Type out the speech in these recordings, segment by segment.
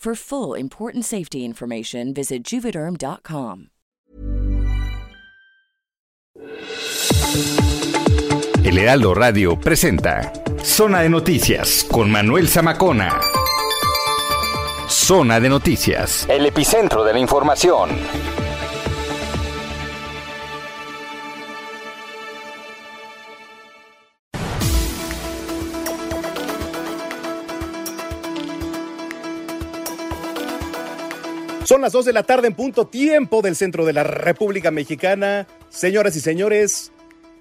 For full important safety information, visit juvederm.com. El Heraldo Radio presenta Zona de Noticias con Manuel Zamacona. Zona de Noticias, el epicentro de la información. Son las 2 de la tarde en punto tiempo del centro de la República Mexicana. Señoras y señores,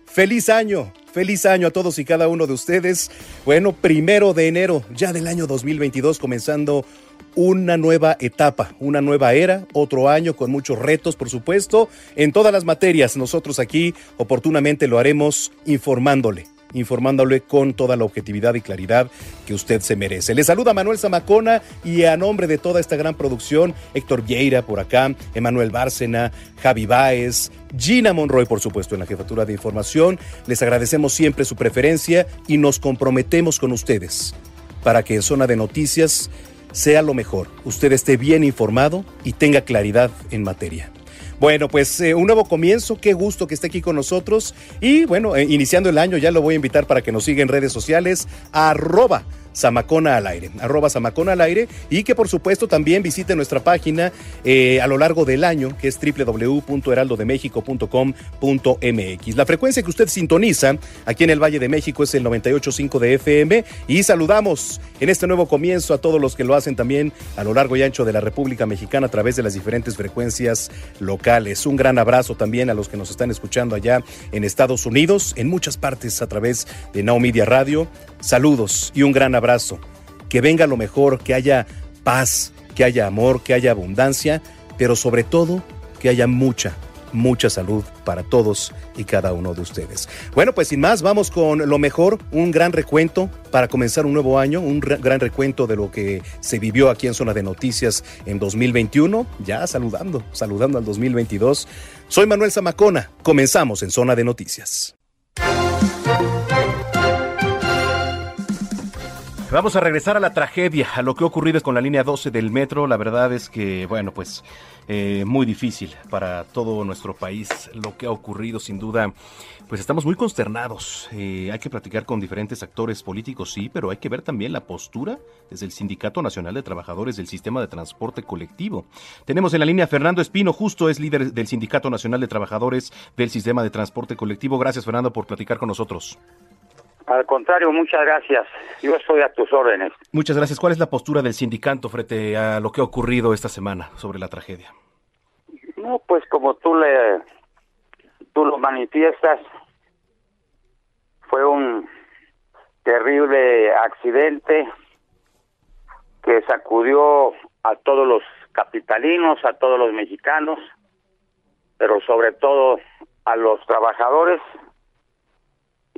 feliz año, feliz año a todos y cada uno de ustedes. Bueno, primero de enero ya del año 2022 comenzando una nueva etapa, una nueva era, otro año con muchos retos, por supuesto, en todas las materias. Nosotros aquí oportunamente lo haremos informándole informándole con toda la objetividad y claridad que usted se merece. Le saluda Manuel Zamacona y a nombre de toda esta gran producción, Héctor Vieira por acá, Emanuel Bárcena, Javi Báez, Gina Monroy, por supuesto, en la jefatura de información. Les agradecemos siempre su preferencia y nos comprometemos con ustedes para que en zona de noticias sea lo mejor, usted esté bien informado y tenga claridad en materia. Bueno, pues eh, un nuevo comienzo, qué gusto que esté aquí con nosotros. Y bueno, eh, iniciando el año ya lo voy a invitar para que nos siga en redes sociales, arroba Samacona al aire, arroba Samacona al aire y que por supuesto también visite nuestra página eh, a lo largo del año que es www.heraldodemexico.com.mx. La frecuencia que usted sintoniza aquí en el Valle de México es el 98.5 de FM y saludamos en este nuevo comienzo a todos los que lo hacen también a lo largo y ancho de la República Mexicana a través de las diferentes frecuencias locales. Un gran abrazo también a los que nos están escuchando allá en Estados Unidos, en muchas partes a través de Now Radio. Saludos y un gran abrazo. Que venga lo mejor, que haya paz, que haya amor, que haya abundancia, pero sobre todo que haya mucha, mucha salud para todos y cada uno de ustedes. Bueno, pues sin más, vamos con lo mejor, un gran recuento para comenzar un nuevo año, un gran recuento de lo que se vivió aquí en Zona de Noticias en 2021, ya saludando, saludando al 2022. Soy Manuel Zamacona, comenzamos en Zona de Noticias. Vamos a regresar a la tragedia, a lo que ha ocurrido con la línea 12 del metro. La verdad es que, bueno, pues eh, muy difícil para todo nuestro país lo que ha ocurrido, sin duda. Pues estamos muy consternados. Eh, hay que platicar con diferentes actores políticos, sí, pero hay que ver también la postura desde el Sindicato Nacional de Trabajadores del Sistema de Transporte Colectivo. Tenemos en la línea Fernando Espino, justo es líder del Sindicato Nacional de Trabajadores del Sistema de Transporte Colectivo. Gracias, Fernando, por platicar con nosotros. Al contrario, muchas gracias. Yo estoy a tus órdenes. Muchas gracias. ¿Cuál es la postura del sindicato frente a lo que ha ocurrido esta semana sobre la tragedia? No, pues como tú le tú lo manifiestas, fue un terrible accidente que sacudió a todos los capitalinos, a todos los mexicanos, pero sobre todo a los trabajadores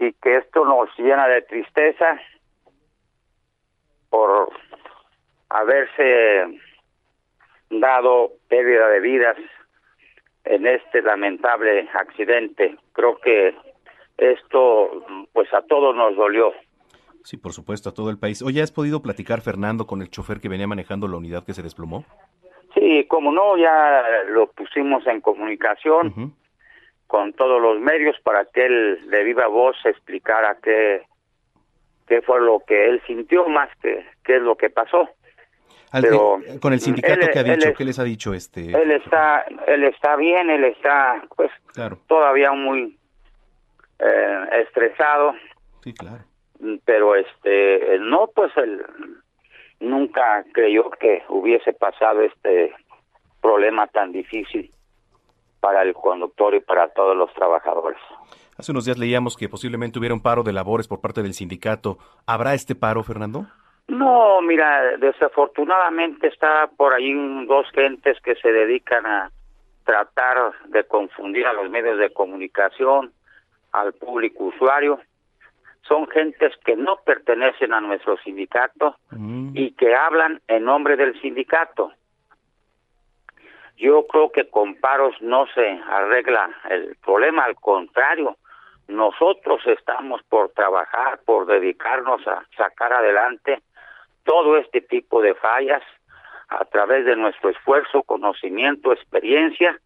y que esto nos llena de tristeza por haberse dado pérdida de vidas en este lamentable accidente. Creo que esto pues a todos nos dolió. Sí, por supuesto, a todo el país. Oye, ¿has podido platicar, Fernando, con el chofer que venía manejando la unidad que se desplomó? Sí, como no, ya lo pusimos en comunicación con todos los medios para que él de viva voz explicara qué, qué fue lo que él sintió más que qué es lo que pasó. Pero, con el sindicato que ha dicho, ¿qué les ha dicho este? Él está, él está bien, él está, pues, todavía muy eh, estresado. Sí, claro. Pero este, no, pues él nunca creyó que hubiese pasado este problema tan difícil para el conductor y para todos los trabajadores. Hace unos días leíamos que posiblemente hubiera un paro de labores por parte del sindicato. ¿Habrá este paro, Fernando? No, mira, desafortunadamente está por ahí dos gentes que se dedican a tratar de confundir a los medios de comunicación, al público usuario. Son gentes que no pertenecen a nuestro sindicato mm. y que hablan en nombre del sindicato. Yo creo que con paros no se arregla el problema, al contrario, nosotros estamos por trabajar, por dedicarnos a sacar adelante todo este tipo de fallas a través de nuestro esfuerzo, conocimiento, experiencia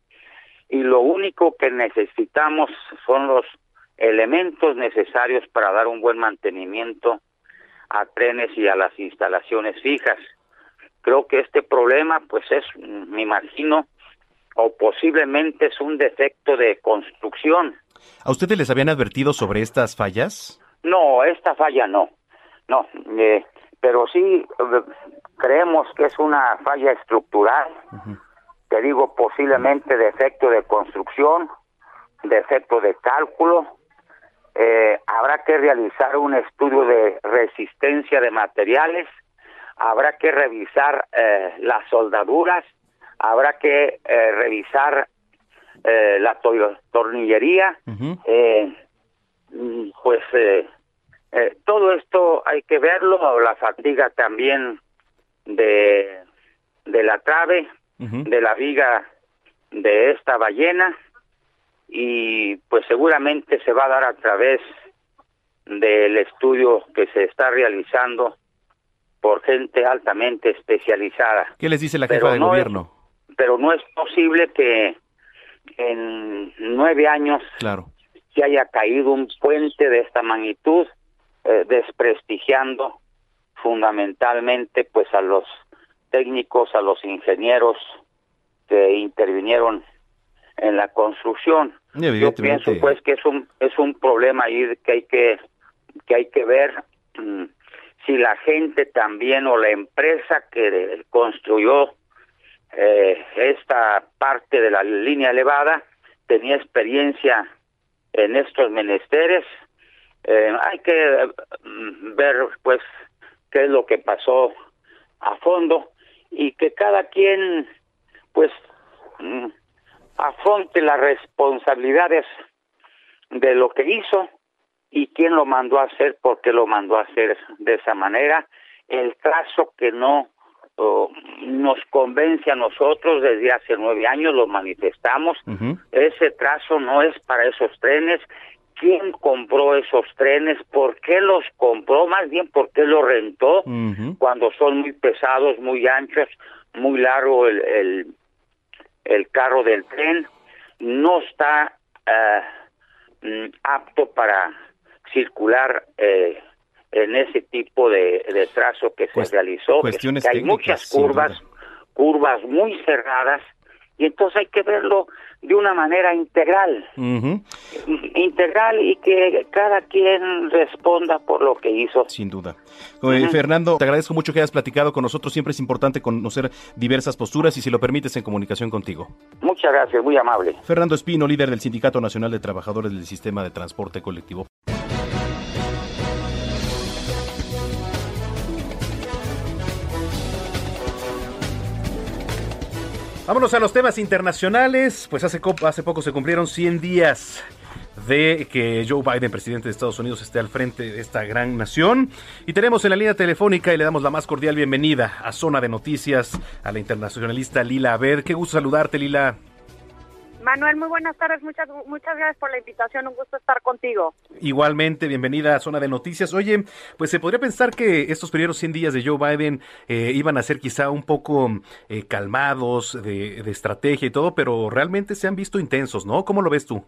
y lo único que necesitamos son los elementos necesarios para dar un buen mantenimiento a trenes y a las instalaciones fijas creo que este problema pues es me imagino o posiblemente es un defecto de construcción. A ustedes les habían advertido sobre estas fallas no esta falla no. No eh, pero sí eh, creemos que es una falla estructural. Te digo posiblemente defecto de construcción defecto de cálculo. Eh, habrá que realizar un estudio de resistencia de materiales habrá que revisar eh, las soldaduras, habrá que eh, revisar eh, la tornillería, mm, pues todo esto hay que verlo, la fatiga también de, de la trave, de la viga de esta ballena y pues seguramente se va a dar a través del estudio que se está realizando por gente altamente especializada. ¿Qué les dice la jefa de gobierno? pero no es posible que en nueve años claro. se haya caído un puente de esta magnitud, eh, desprestigiando fundamentalmente pues a los técnicos, a los ingenieros que intervinieron en la construcción. Yo pienso pues que es un es un problema ahí que hay que que hay que ver mm, si la gente también o la empresa que construyó eh, esta parte de la línea elevada tenía experiencia en estos menesteres. Eh, hay que mm, ver pues qué es lo que pasó a fondo y que cada quien pues mm, afronte las responsabilidades de lo que hizo y quién lo mandó a hacer, por qué lo mandó a hacer de esa manera, el trazo que no nos convence a nosotros desde hace nueve años, lo manifestamos, ese trazo no es para esos trenes, quién compró esos trenes, por qué los compró, más bien por qué los rentó, cuando son muy pesados, muy anchos, muy largo el, el, el carro del tren, no está mm, apto para circular eh, en ese tipo de, trazo que se realizó. Cuestiones hay muchas curvas, curvas muy cerradas, y entonces hay que verlo de una manera integral, integral y que cada quien responda por lo que hizo. Sin duda. Fernando, te agradezco mucho que hayas platicado con nosotros, siempre es importante conocer diversas posturas y si lo permites en comunicación contigo. Muchas gracias, muy amable. Fernando Espino, líder del Sindicato Nacional de Trabajadores del Sistema de Transporte Colectivo. Vámonos a los temas internacionales. Pues hace, poco se cumplieron 100 días de que Joe Biden, presidente de Estados Unidos, esté al frente de esta gran nación. Y tenemos en la línea telefónica y le damos la más cordial bienvenida a Zona de Noticias a la internacionalista Lila Abed. Qué gusto saludarte, Lila. Manuel, muy buenas tardes, muchas muchas gracias por la invitación, un gusto estar contigo. Igualmente, bienvenida a Zona de Noticias. Oye, pues se podría pensar que estos primeros 100 días de Joe Biden eh, iban a ser quizá un poco eh, calmados de, de estrategia y todo, pero realmente se han visto intensos, ¿no? ¿Cómo lo ves tú?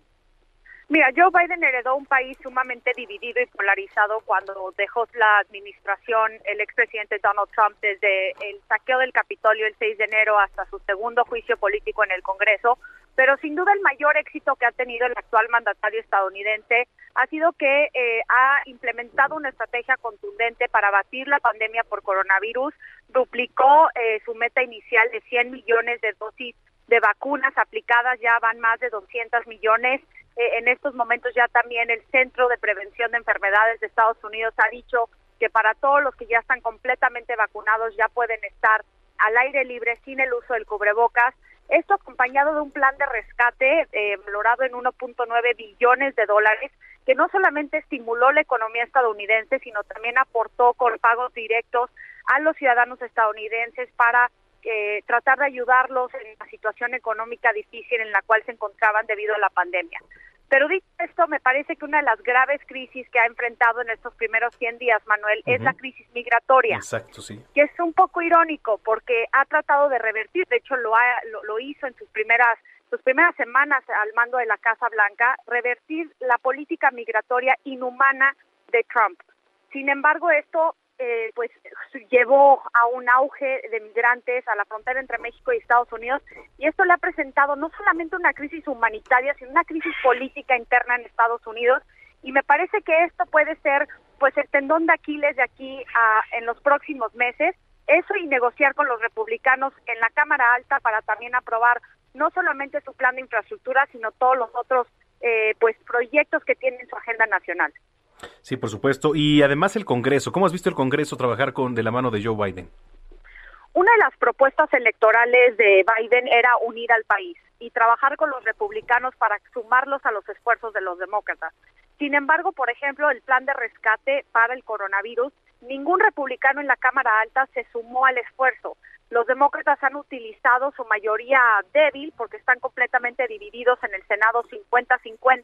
Mira, Joe Biden heredó un país sumamente dividido y polarizado cuando dejó la administración el expresidente Donald Trump desde el saqueo del Capitolio el 6 de enero hasta su segundo juicio político en el Congreso. Pero sin duda el mayor éxito que ha tenido el actual mandatario estadounidense ha sido que eh, ha implementado una estrategia contundente para batir la pandemia por coronavirus, duplicó eh, su meta inicial de 100 millones de dosis de vacunas aplicadas, ya van más de 200 millones. Eh, en estos momentos ya también el Centro de Prevención de Enfermedades de Estados Unidos ha dicho que para todos los que ya están completamente vacunados ya pueden estar al aire libre sin el uso del cubrebocas. Esto acompañado de un plan de rescate eh, valorado en 1.9 billones de dólares que no solamente estimuló la economía estadounidense, sino también aportó con pagos directos a los ciudadanos estadounidenses para eh, tratar de ayudarlos en la situación económica difícil en la cual se encontraban debido a la pandemia. Pero dicho esto, me parece que una de las graves crisis que ha enfrentado en estos primeros 100 días, Manuel, es la crisis migratoria. Exacto, sí. Que es un poco irónico porque ha tratado de revertir, de hecho lo, ha, lo, hizo en sus primeras sus primeras semanas al mando de la Casa Blanca, revertir la política migratoria inhumana de Trump. Sin embargo, esto eh, pues llevó a un auge de migrantes a la frontera entre México y Estados Unidos y esto le ha presentado no solamente una crisis humanitaria sino una crisis política interna en Estados Unidos y me parece que esto puede ser pues el tendón de Aquiles de aquí a en los próximos meses eso y negociar con los republicanos en la Cámara Alta para también aprobar no solamente su plan de infraestructura sino todos los otros eh, pues proyectos que tienen en su agenda nacional. Sí, por supuesto. Y además el Congreso. ¿Cómo has visto el Congreso trabajar con de la mano de Joe Biden? Una de las propuestas electorales de Biden era unir al país y trabajar con los republicanos para sumarlos a los esfuerzos de los demócratas. Sin embargo, por ejemplo, el plan de rescate para el coronavirus, ningún republicano en la Cámara Alta se sumó al esfuerzo. Los demócratas han utilizado su mayoría débil porque están completamente divididos en el Senado 50-50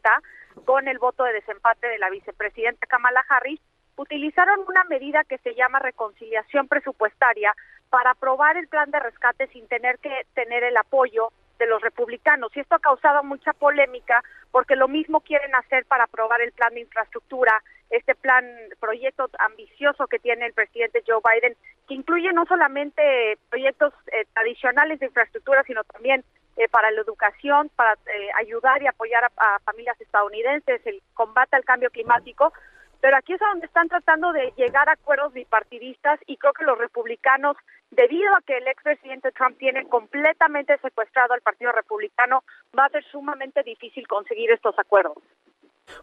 con el voto de desempate de la vicepresidenta Kamala Harris. Utilizaron una medida que se llama reconciliación presupuestaria para aprobar el plan de rescate sin tener que tener el apoyo de los republicanos. Y esto ha causado mucha polémica porque lo mismo quieren hacer para aprobar el plan de infraestructura, este plan, proyecto ambicioso que tiene el presidente Joe Biden, que incluye no solamente proyectos eh, tradicionales de infraestructura, sino también eh, para la educación, para eh, ayudar y apoyar a, a, familias estadounidenses, el combate al cambio climático. Pero aquí es donde están tratando de llegar a acuerdos bipartidistas y creo que los republicanos, debido a que el expresidente Trump tiene completamente secuestrado al Partido Republicano, va a ser sumamente difícil conseguir estos acuerdos.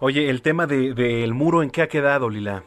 Oye, el tema del de, muro, ¿en qué ha quedado, Lila?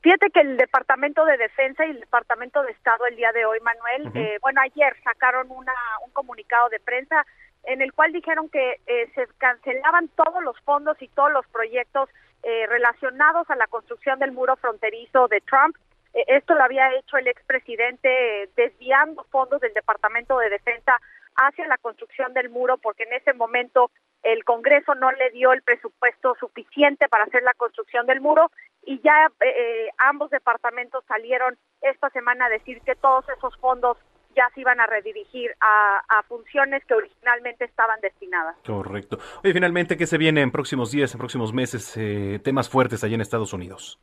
Fíjate que el Departamento de Defensa y el Departamento de Estado el día de hoy, Manuel, uh -huh. eh, bueno, ayer sacaron una, un comunicado de prensa en el cual dijeron que eh, se cancelaban todos los fondos y todos los proyectos eh, relacionados a la construcción del muro fronterizo de Trump. Eh, esto lo había hecho el expresidente desviando fondos del Departamento de Defensa hacia la construcción del muro porque en ese momento el Congreso no le dio el presupuesto suficiente para hacer la construcción del muro y ya eh, ambos departamentos salieron esta semana a decir que todos esos fondos ya se iban a redirigir a, a, funciones que originalmente estaban destinadas. Correcto. Oye, finalmente, ¿qué se viene en próximos días, en próximos meses? Eh, temas fuertes allá en Estados Unidos.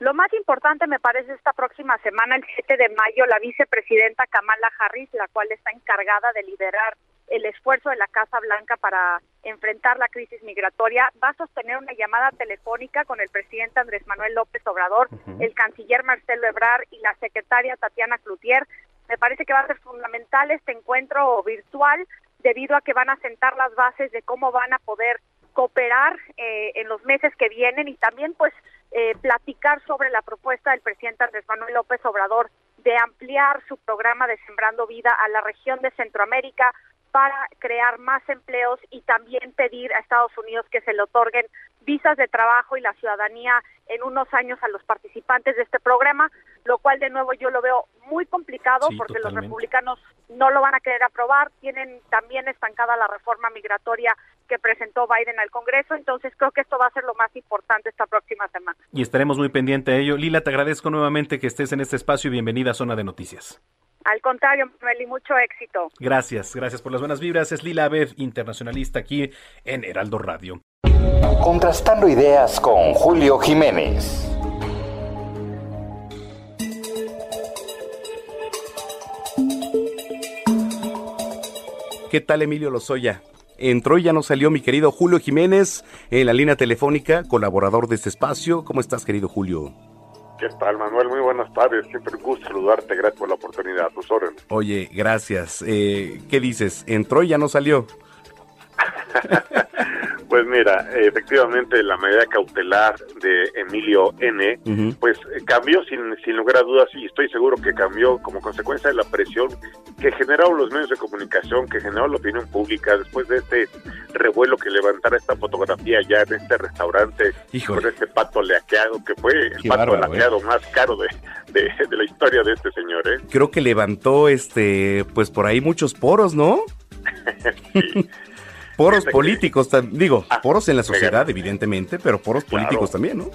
Lo más importante me parece esta próxima semana, el 7 de mayo, la vicepresidenta Kamala Harris, la cual está encargada de liderar el esfuerzo de la Casa Blanca para enfrentar la crisis migratoria, va a sostener una llamada telefónica con el presidente Andrés Manuel López Obrador, uh -huh. el canciller Marcelo Ebrard y la secretaria Tatiana Cloutier. Me parece que va a ser fundamental este encuentro virtual debido a que van a sentar las bases de cómo van a poder cooperar eh, en los meses que vienen y también pues eh, platicar sobre la propuesta del presidente Andrés Manuel López Obrador de ampliar su programa de Sembrando Vida a la región de Centroamérica, para crear más empleos y también pedir a Estados Unidos que se le otorguen visas de trabajo y la ciudadanía en unos años a los participantes de este programa, lo cual de nuevo yo lo veo muy complicado sí, porque totalmente. los republicanos no lo van a querer aprobar, tienen también estancada la reforma migratoria que presentó Biden al Congreso, entonces creo que esto va a ser lo más importante esta próxima semana. Y estaremos muy pendientes de ello. Lila, te agradezco nuevamente que estés en este espacio y bienvenida a Zona de Noticias. Al contrario, Manuel, y mucho éxito. Gracias, gracias por las buenas vibras. Es Lila Abed, internacionalista aquí en Heraldo Radio. Contrastando ideas con Julio Jiménez. ¿Qué tal Emilio Lozoya? Entró y ya no salió mi querido Julio Jiménez en la línea telefónica, colaborador de este espacio. ¿Cómo estás, querido Julio? ¿Qué tal, Manuel? Muy buenas tardes. Siempre un gusto saludarte. Gracias por la oportunidad. Tus órdenes. Oye, gracias. Eh, ¿Qué dices? ¿Entró y ya no salió? Pues mira, efectivamente la medida cautelar de Emilio N, pues cambió sin, sin lugar a dudas y estoy seguro que cambió como consecuencia de la presión que generaron los medios de comunicación, que generó la opinión pública después de este revuelo que levantara esta fotografía ya en este restaurante con este pato leaqueado, que fue el pato ¿eh? leaqueado más caro de, de, de, la historia de este señor. ¿eh? Creo que levantó, este pues por ahí muchos poros, ¿no? sí. Poros políticos, digo, ah, poros en la sociedad, evidentemente, pero poros políticos también, ¿no?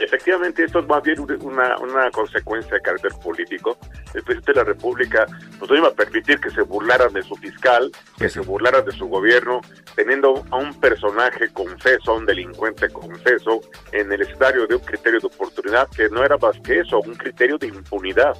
Efectivamente, esto es más bien una, una consecuencia de carácter político. El presidente de la República pues, no iba a permitir que se burlaran de su fiscal, que se burlaran de su gobierno, teniendo a un personaje confeso, a un delincuente confeso, en el escenario de un criterio de oportunidad que no era más que eso, un criterio de impunidad.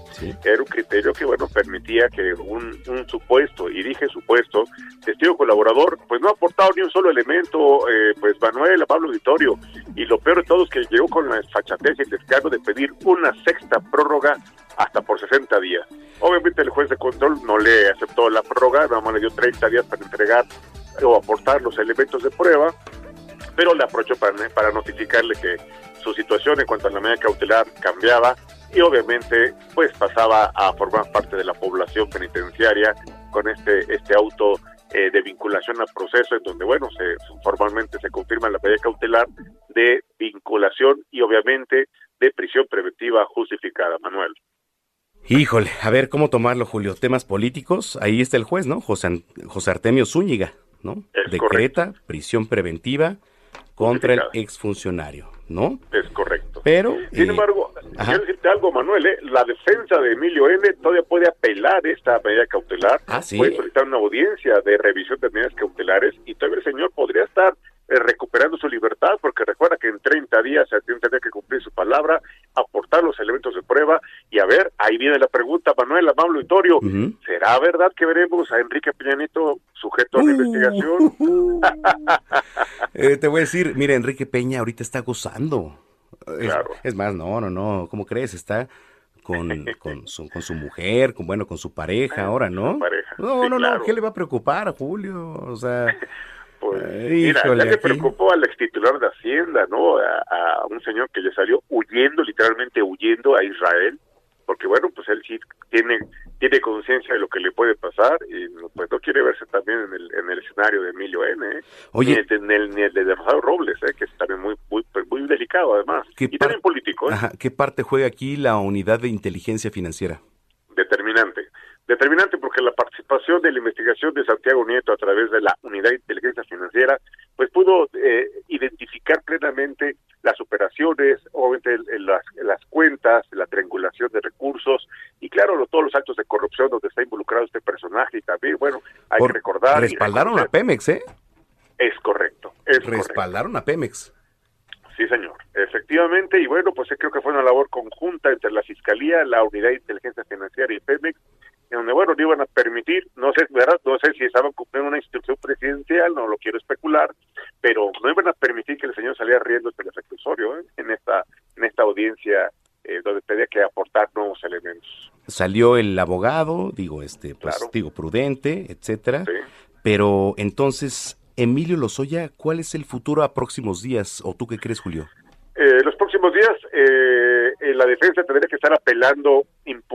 Era un criterio que, bueno, permitía que un, un, supuesto, y dije supuesto, testigo colaborador, pues no ha aportado ni un solo elemento, eh, pues Manuel, a Pablo Auditorio. Y lo peor de todo es que llegó con la desfachatez y el descargo de pedir una sexta prórroga hasta por 60 días. Obviamente el juez de control no le aceptó la prórroga, nada más le dio 30 días para entregar o aportar los elementos de prueba, pero le aprovechó para, para notificarle que su situación en cuanto a la medida cautelar cambiaba y obviamente pues pasaba a formar parte de la población penitenciaria con este este auto eh, de vinculación al proceso en donde bueno se formalmente se confirma la medida cautelar de vinculación y obviamente de prisión preventiva justificada Manuel Híjole, a ver cómo tomarlo, Julio. Temas políticos, ahí está el juez, ¿no? José, José Artemio Zúñiga, ¿no? Decreta prisión preventiva contra el exfuncionario, ¿no? Es correcto. Pero. Sin eh, embargo, quiero decirte algo, Manuel, ¿eh? la defensa de Emilio N todavía puede apelar esta medida cautelar. Ah, sí. Puede solicitar una audiencia de revisión de medidas cautelares y todavía el señor podría estar eh, recuperando su libertad, porque recuerda que en 30 días se tiene que cumplir su palabra, aportar los elementos de prueba y a ver, ahí viene la pregunta, Manuel Amable Vitorio, ¿será verdad que veremos a Enrique Peña sujeto a la investigación? eh, te voy a decir, mira, Enrique Peña ahorita está gozando. Claro. Es, más, no, no, no, ¿cómo crees? Está con, con, su, con su mujer, con bueno, con su pareja ahora, ¿no? Pareja. No, sí, no, claro. no, ¿qué le va a preocupar a Julio? O sea, pues, mira, ya le preocupó al ex titular de Hacienda, ¿no? A, a, un señor que le salió huyendo, literalmente huyendo a Israel, porque bueno, pues él sí tiene tiene conciencia de lo que le puede pasar y pues no quiere verse también en el, en el escenario de Emilio N. ¿eh? Oye, ni, el, ni, el, ni el de Rosado Robles, ¿eh? que es también muy muy, muy delicado además, y también político. ¿eh? Ajá, ¿Qué parte juega aquí la unidad de inteligencia financiera? Determinante determinante porque la participación de la investigación de Santiago Nieto a través de la Unidad de Inteligencia Financiera, pues pudo eh, identificar plenamente las operaciones, obviamente las, las, cuentas, la triangulación de recursos y claro, lo, todos los actos de corrupción donde está involucrado este personaje y también, bueno, hay Por, que recordar. Respaldaron a Pemex, ¿eh? Es correcto. Es respaldaron correcto. a Pemex. Sí, señor. Efectivamente, y bueno, pues creo que fue una labor conjunta entre la Fiscalía, la Unidad de Inteligencia Financiera y Pemex, en donde, bueno, no iban a permitir, no sé, ¿verdad? No sé si estaban cumpliendo una instrucción presidencial, no lo quiero especular, pero no iban a permitir que el señor saliera riendo del reclusorio ¿eh? en esta en esta audiencia eh, donde tenía que aportar nuevos elementos. Salió el abogado, digo, este, pues, Claro. digo, prudente, etcétera, Sí. pero entonces, Emilio Lozoya, ¿cuál es el futuro a próximos días? ¿O tú qué crees, Julio? Eh, los próximos días eh, eh, la defensa tendría que estar apelando,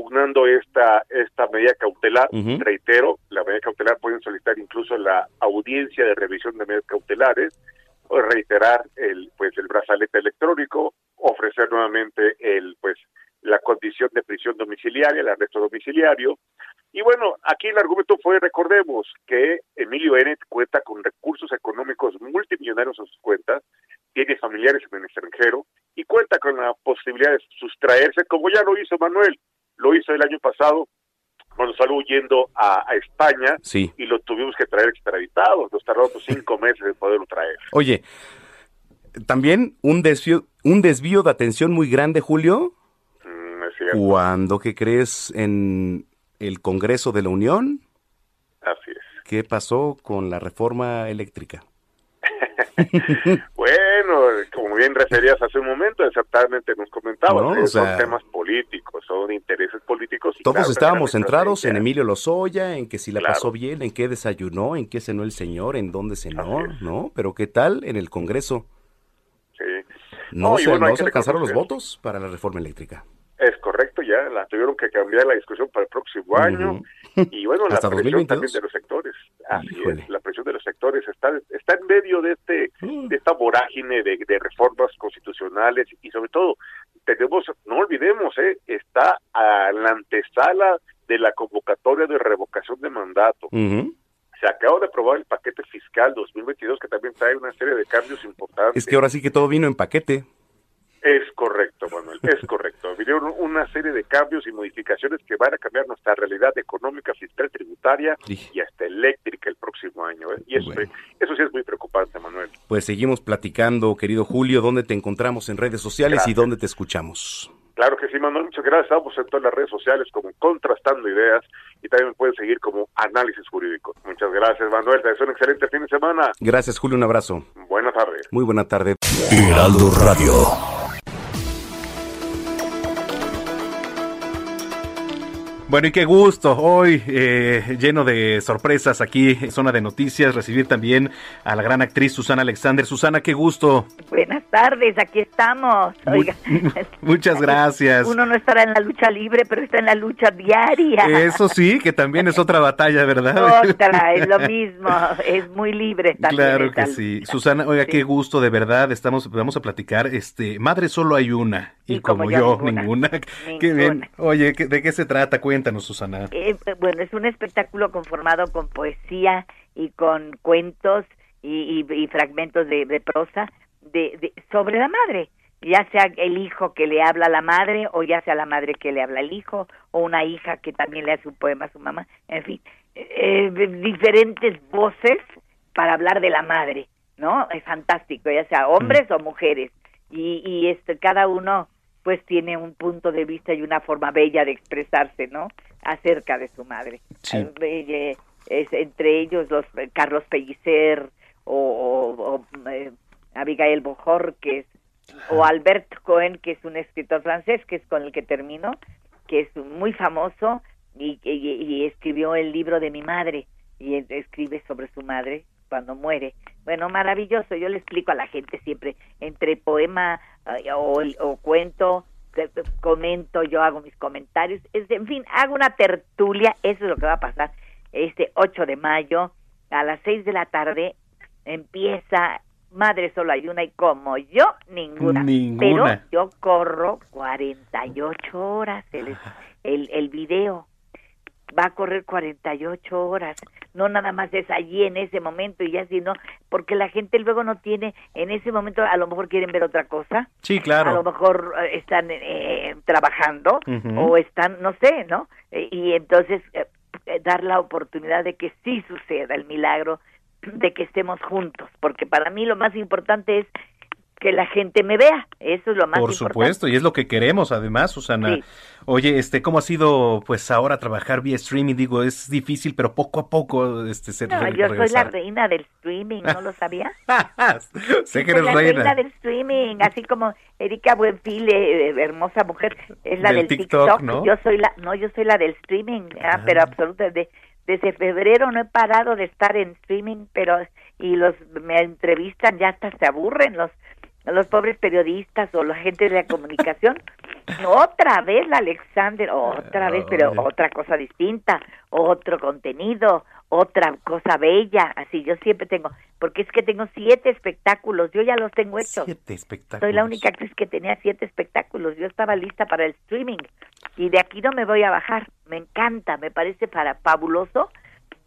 impugnando esta esta medida cautelar. Reitero, la medida cautelar pueden solicitar incluso la audiencia de revisión de medidas cautelares, o reiterar el pues el brazalete electrónico, ofrecer nuevamente el pues la condición de prisión domiciliaria, el arresto domiciliario. Y bueno, aquí el argumento fue, recordemos, que Emilio N. cuenta con recursos económicos multimillonarios en sus cuentas, tiene familiares en el extranjero y cuenta con la posibilidad de sustraerse, como ya lo hizo Manuel, lo hizo el año pasado cuando salió huyendo a, a España Sí. y lo tuvimos que traer extraditado, nos tardamos cinco meses en poderlo traer. Oye, también un desvío, un desvío de atención muy grande, Julio. Mm, es cierto. Cuando, ¿qué crees? En el Congreso de la Unión. Así es. ¿Qué pasó con la reforma eléctrica? bueno, como bien referías hace un momento, exactamente nos comentabas, No, eh, o son sea- temas políticos, son intereses políticos. y Todos claro, estábamos centrados en. Emilio Lozoya, en que si la Claro. pasó bien, en qué desayunó, en qué cenó el señor, en dónde cenó. ¿no? Pero ¿qué tal en el Congreso? Sí. No, No, se, bueno, no se alcanzaron los votos para la reforma eléctrica. Es correcto, ya la tuvieron que cambiar la discusión para el próximo año. Y bueno, la presión 2022. también de los sectores. Así es, la presión de los sectores está, está en medio de este Mm. de esta vorágine de, de reformas constitucionales y sobre todo tenemos, no olvidemos, eh, está a la antesala de la convocatoria de revocación de mandato. Se acaba de aprobar el paquete fiscal 2022 que también trae una serie de cambios importantes. Es que ahora sí que todo vino en paquete. Es correcto, Manuel, es correcto. Vinieron una serie de cambios y modificaciones que van a cambiar nuestra realidad económica, fiscal, tributaria Sí. y hasta eléctrica el próximo año. ¿eh? Y eso, Bueno. eso sí es muy preocupante, Manuel. Pues seguimos platicando, querido Julio, ¿dónde te encontramos en redes sociales y dónde te escuchamos? Claro que sí, Manuel, muchas gracias. Estamos en todas las redes sociales como Contrastando Ideas y también me pueden seguir como Análisis Jurídico. Muchas gracias, Manuel. Te deseo un excelente fin de semana. Gracias, Julio, un abrazo. Buenas tardes. Muy buena tarde. Heraldo Radio. Bueno, y qué gusto hoy, eh, lleno de sorpresas aquí en Zona de Noticias, recibir también a la gran actriz Susana Alexander. Susana, qué gusto. Buenas tardes, aquí estamos. Oiga, Muchas gracias. Uno no estará en la lucha libre, pero está en la lucha diaria. Eso sí, que también es otra batalla, ¿verdad? Otra, es lo mismo, es muy libre también. Claro que sí. lucha. Susana, oiga, Sí. qué gusto, de verdad. Estamos, vamos a platicar. Este, madre solo hay una. Y, Y como como, yo, ninguna. ninguna. Qué bien. Oye, ¿qué- ¿de qué se trata? Cuéntanos, Susana. Eh, eh, bueno, es un espectáculo conformado con poesía y con cuentos y, y- y fragmentos de, de prosa de, de- sobre la madre, ya sea el hijo que le habla a la madre o ya sea la madre que le habla al hijo o una hija que también le hace un poema a su mamá, en fin, eh, diferentes voces para hablar de la madre, ¿no? Es fantástico, ya sea hombres o mujeres y, y este cada uno pues tiene un punto de vista y una forma bella de expresarse, ¿no? Acerca de su madre. Sí. Eh, es entre ellos los eh, Carlos Pellicer o, o- o, eh, Abigail Bojorquez o Albert Cohen, que es un escritor francés, que es con el que termino, que es muy famoso y, y- y escribió el libro de mi madre y él escribe sobre su madre cuando muere. Bueno, maravilloso. Yo le explico a la gente siempre entre poema eh, o, o cuento, comento, yo hago mis comentarios. Es, en fin, hago una tertulia. Eso es lo que va a pasar este 8 de mayo a las 6 de la tarde. Empieza Madre solo hay una y como yo, ninguna. Ninguna. Pero yo corro 48 horas el, el, el video va a correr 48 horas. No nada más es allí en ese momento y ya sino porque la gente luego no tiene en ese momento a lo mejor quieren ver otra cosa. Sí, A lo claro. mejor eh, están eh, trabajando Ujú. o están no sé, ¿no? Eh, y entonces eh, eh, dar la oportunidad de que sí suceda el milagro de que estemos juntos, porque para mí lo más importante es que la gente me vea, eso es lo más Por importante. supuesto, y es lo que queremos además, Susana. Sí. Oye, este, ¿cómo ha sido pues ahora trabajar vía streaming? Digo, es difícil, pero poco a poco este se No, yo soy la reina del streaming, ¿no lo sabía? sé que eres la reina. reina del streaming, así como Erika Buenfil, eh, eh, hermosa mujer, es la Del del, TikTok, TikTok. ¿no? Yo soy la, no, yo soy la del streaming, ah, pero absoluta. De, desde febrero no he parado de estar en streaming, pero y los me entrevistan ya hasta se aburren los los pobres periodistas o la gente de la comunicación. Otra vez la Alexander, otra vez, pero otra cosa distinta, otro contenido, otra cosa bella. Así yo siempre tengo, porque es que tengo siete espectáculos, yo ya los tengo hechos. Siete espectáculos. Soy la única actriz que tenía siete espectáculos. Yo estaba lista para el streaming y de aquí no me voy a bajar. Me encanta, me parece para fabuloso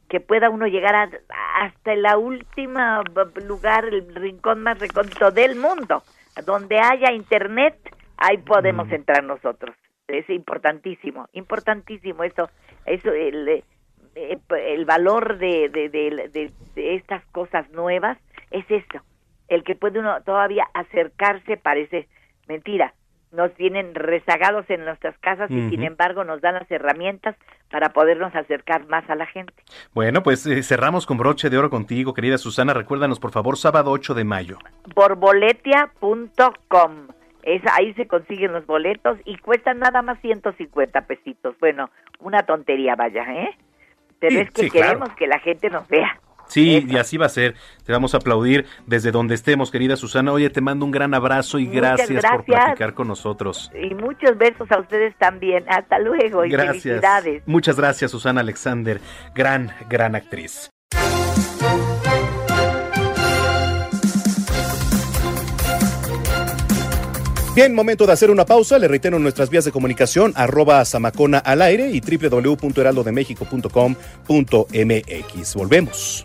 que pueda uno llegar a- hasta la última b- lugar, el rincón más recóndito del mundo, donde haya internet, ahí podemos entrar nosotros. Es importantísimo, importantísimo eso, eso el, eh, el valor de, de, de- de- de estas cosas nuevas es eso, el que puede uno todavía acercarse parece mentira. Nos tienen rezagados en nuestras casas y sin embargo nos dan las herramientas para podernos acercar más a la gente. Bueno, pues eh, cerramos con broche de oro contigo, querida Susana. Recuérdanos, por favor, sábado 8 de mayo. Borboletia.com. Es, ahí se consiguen los boletos y cuestan nada más 150 pesitos. Bueno, una tontería, vaya, ¿eh? Pero es que queremos que la gente nos vea. Sí, y así va a ser. Te vamos a aplaudir desde donde estemos, querida Susana. Oye, te mando un gran abrazo y gracias, por platicar con nosotros. Y muchos besos a ustedes también. Hasta luego y gracias. felicidades. Muchas gracias, Susana Alexander. Gran, gran actriz. Bien, momento de hacer una pausa. Le reitero nuestras vías de comunicación, arroba Samacona al aire y www.heraldodemexico.com.mx. Volvemos.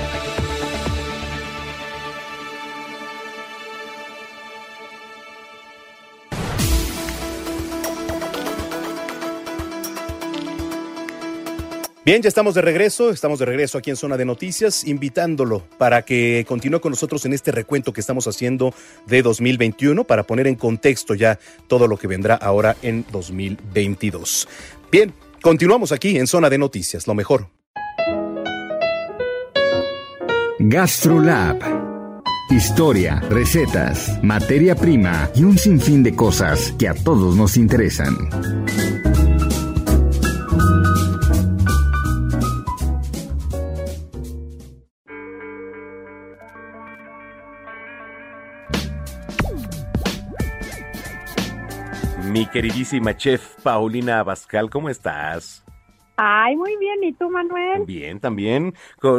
Bien, ya estamos de regreso, estamos de regreso aquí en Zona de Noticias, invitándolo para que continúe con nosotros en este recuento que estamos haciendo de 2021 para poner en contexto ya todo lo que vendrá ahora en 2022. Bien, Continuamos aquí en Zona de Noticias, lo mejor. GastroLab. Historia, recetas, materia prima y un sinfín de cosas que a todos nos interesan. Mi queridísima chef Paulina Abascal, ¿cómo estás? Ay, muy bien. ¿Y tú, Manuel? Bien, también.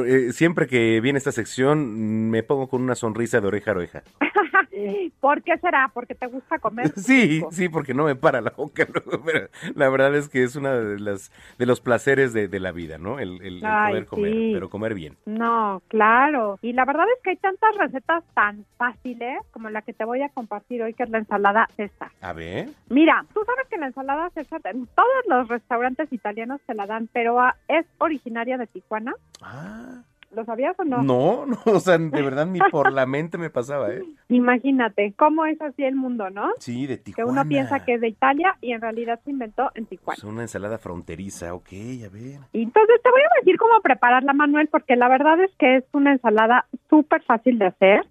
Eh, siempre que viene esta sección me pongo con una sonrisa de oreja a oreja. ¿Por qué será? ¿Porque te gusta comer? Sí, sí, porque no me para la boca. Pero la verdad es que es uno de, las, de los placeres de, la vida, ¿no? El, poder comer, pero comer bien. No, claro. Y la verdad es que hay tantas recetas tan fáciles como la que te voy a compartir hoy, que es la ensalada César. A ver. Mira, tú sabes que la ensalada César, en todos los restaurantes italianos se la dan, pero es originaria de Tijuana. Ah. ¿Lo sabías o no? No, no, o sea, de verdad ni por la mente me pasaba, ¿eh? Imagínate, cómo es así el mundo, ¿no? Sí, de Tijuana. Que uno piensa que es de Italia y en realidad se inventó en Tijuana. Es una ensalada fronteriza, ok, a ver. Y entonces te voy a decir cómo prepararla, Manuel, porque la verdad es que es una ensalada súper fácil de hacer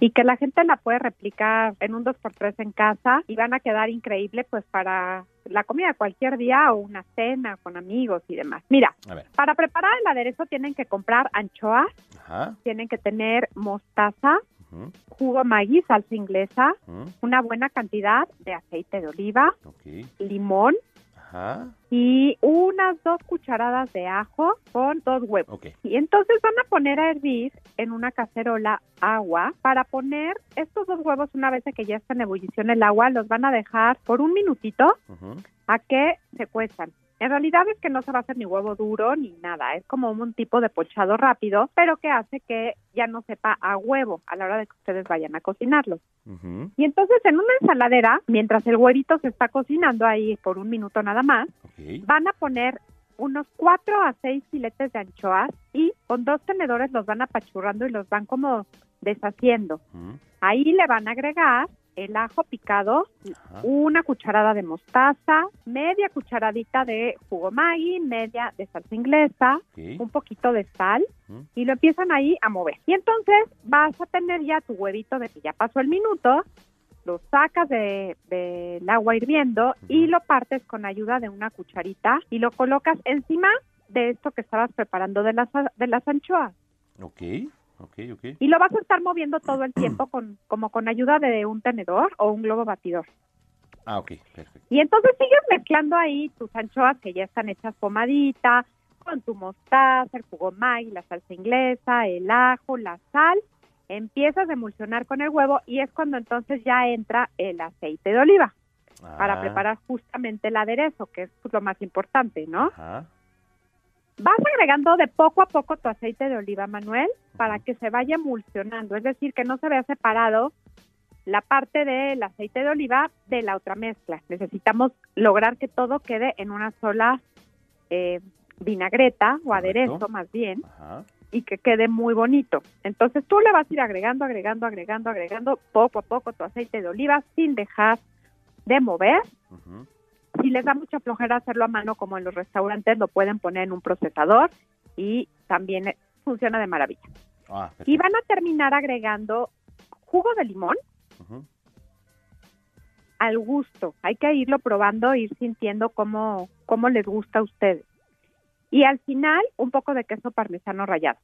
y que la gente la puede replicar en un 2x3 en casa y van a quedar increíble pues para la comida cualquier día o una cena con amigos y demás. Mira, para preparar el aderezo tienen que comprar anchoas, tienen que tener mostaza, jugo maíz, salsa inglesa, una buena cantidad de aceite de oliva, limón, y unas dos cucharadas de ajo con dos huevos. Y entonces van a poner a hervir en una cacerola agua. Para poner estos dos huevos una vez que ya está en ebullición el agua, los van a dejar por un minutito a que se cuezan. En realidad es que no se va a hacer ni huevo duro ni nada, es como un tipo de pochado rápido, pero que hace que ya no sepa a huevo a la hora de que ustedes vayan a cocinarlo. Y entonces en una ensaladera, mientras el huevito se está cocinando ahí por un minuto nada más, van a poner unos cuatro a seis filetes de anchoas y con dos tenedores los van apachurrando y los van como deshaciendo. Ahí le van a agregar el ajo picado, una cucharada de mostaza, media cucharadita de jugo Maggi, media de salsa inglesa, un poquito de sal y lo empiezan ahí a mover. Y entonces vas a tener ya tu huevito de que ya pasó el minuto, lo sacas del de, agua hirviendo y lo partes con ayuda de una cucharita y lo colocas encima de esto que estabas preparando de las, de las anchoas. Ok. Y lo vas a estar moviendo todo el tiempo con, como con ayuda de un tenedor o un globo batidor. Ah, ok, perfecto. Y entonces sigues mezclando ahí tus anchoas que ya están hechas pomadita, con tu mostaza, el jugo la salsa inglesa, el ajo, la sal. Empiezas a emulsionar con el huevo y es cuando entonces ya entra el aceite de oliva. para Ah. preparar justamente el aderezo, que es pues, lo más importante, ¿no? Ajá. Vas agregando de poco a poco tu aceite de oliva, Manuel, para que se vaya emulsionando, es decir, que no se vea separado la parte del aceite de oliva de la otra mezcla. Necesitamos lograr que todo quede en una sola eh, vinagreta o aderezo, más bien, Ajá. y que quede muy bonito. Entonces tú le vas a ir agregando, agregando, agregando, agregando poco a poco tu aceite de oliva sin dejar de mover. Ujú. Si les da mucha flojera hacerlo a mano como en los restaurantes, lo pueden poner en un procesador y también funciona de maravilla. Ah, Y van a terminar agregando jugo de limón al gusto. Hay que irlo probando, ir sintiendo cómo, cómo les gusta a ustedes. Y al final, un poco de queso parmesano rallado.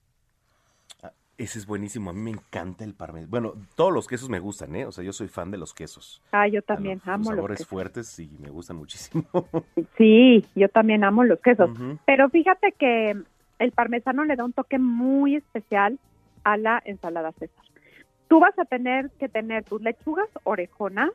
Ese es buenísimo. A mí me encanta el parmesano. Bueno, todos los quesos me gustan, ¿eh? O sea, yo soy fan de los quesos. Ah, yo también Los- amo los los sabores quesos. fuertes y me gustan muchísimo. Sí, yo también amo los quesos. Pero fíjate que el parmesano le da un toque muy especial a la ensalada César. Tú vas a tener que tener tus lechugas orejonas.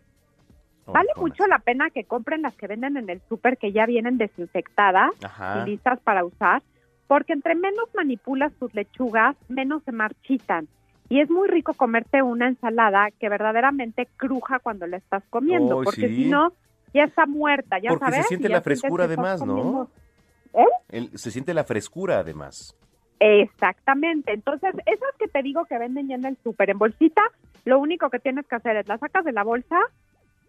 Vale mucho la pena que compren las que venden en el súper que ya vienen desinfectadas Ajá. y listas para usar, porque entre menos manipulas tus lechugas, menos se marchitan. Y es muy rico comerte una ensalada que verdaderamente cruja cuando la estás comiendo, Ay, porque sí. si no, ya está muerta, ya Porque se sabes. siente y ya la frescura además, ¿no? ¿Eh? El- se siente la frescura además. Exactamente. Entonces, esas que te digo que venden ya en el súper en bolsita, lo único que tienes que hacer es la sacas de la bolsa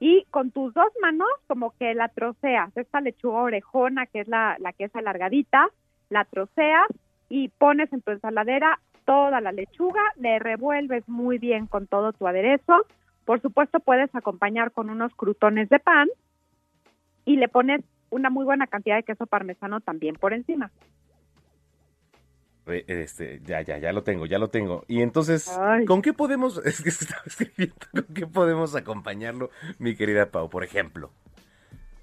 y con tus dos manos como que la troceas. Esta lechuga orejona, que es la, la que es alargadita, la troceas y pones en tu ensaladera toda la lechuga, le revuelves muy bien con todo tu aderezo. Por supuesto, puedes acompañar con unos crutones de pan y le pones una muy buena cantidad de queso parmesano también por encima. Este, ya, ya, ya lo tengo, ya lo tengo. Y entonces, Ay. ¿con qué podemos, es que estaba escribiendo, ¿con qué podemos acompañarlo, mi querida Pau, por ejemplo?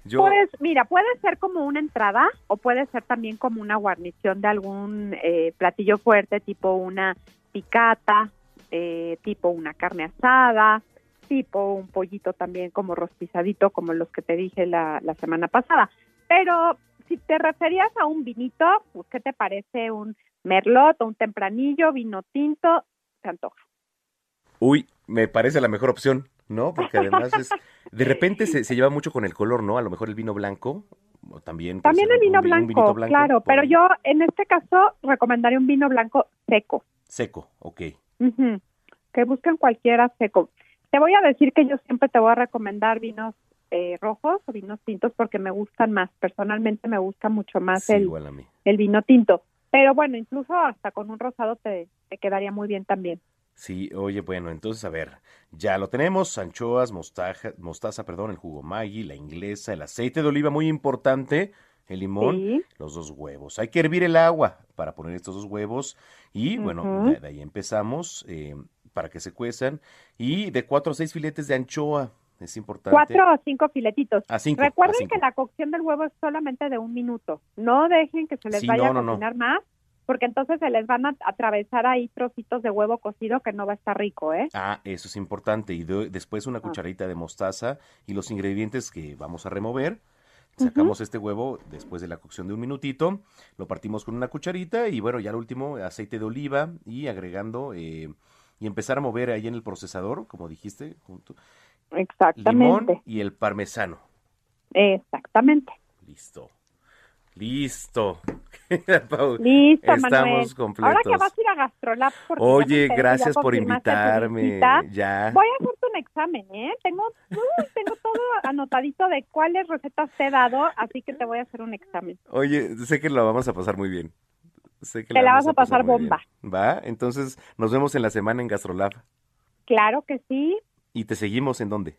Yo, Pues mira, puede ser como una entrada o puede ser también como una guarnición de algún eh, platillo fuerte, tipo una picata, eh, tipo una carne asada, tipo un pollito también como rostizadito, como los que te dije la, la semana pasada. Pero si te referías a un vinito, pues, ¿qué te parece un merlot o un tempranillo, vino tinto? Se antoja. uy, me parece la mejor opción, ¿no? Porque además es, de repente se, se lleva mucho con el color, ¿no? A lo mejor el vino blanco, o también. También el vino un vi- un blanco, claro, por pero yo en este caso recomendaría un vino blanco seco. Seco, ok. Que busquen cualquiera seco. Te voy a decir que yo siempre te voy a recomendar vinos eh, rojos o vinos tintos porque me gustan más. Personalmente me gusta mucho más Sí, el, igual a mí. el vino tinto. Pero bueno, incluso hasta con un rosado te, te quedaría muy bien también. Sí, oye, bueno, entonces a ver, ya lo tenemos, anchoas, mostaza, mostaza, perdón, el jugo Maggi, la inglesa, el aceite de oliva, muy importante, el limón, Sí. los dos huevos. Hay que hervir el agua para poner estos dos huevos y bueno, de, de ahí empezamos eh, para que se cuezan y de cuatro a seis filetes de anchoa, es importante. Cuatro o cinco filetitos. A cinco, a Recuerden cinco. que la cocción del huevo es solamente de un minuto. No dejen que se les Sí, vaya no, a no, no. cocinar más, porque entonces se les van a atravesar ahí trocitos de huevo cocido que no va a estar rico, ¿eh? Ah, eso es importante. Y de- después una cucharita de mostaza y los ingredientes que vamos a remover. Sacamos este huevo después de la cocción de un minutito, lo partimos con una cucharita y bueno, ya lo último, aceite de oliva y agregando eh, y empezar a mover ahí en el procesador, como dijiste, junto, limón Exactamente. y el parmesano. Exactamente. Listo. Listo. Pau, Listo, Estamos Manuel. completos. Ahora que vas a ir a Gastrolab, Oye, gracias por invitarme. Ya. Voy a hacerte un examen, ¿eh? Tengo, uy, tengo todo anotadito de cuáles recetas te he dado, así que te voy a hacer un examen. Oye, sé que la vamos a pasar muy bien. Sé que Te la vas a pasar bien. bomba. ¿Va? Entonces, nos vemos en la semana en Gastrolab. Claro que sí. ¿Y te seguimos en dónde?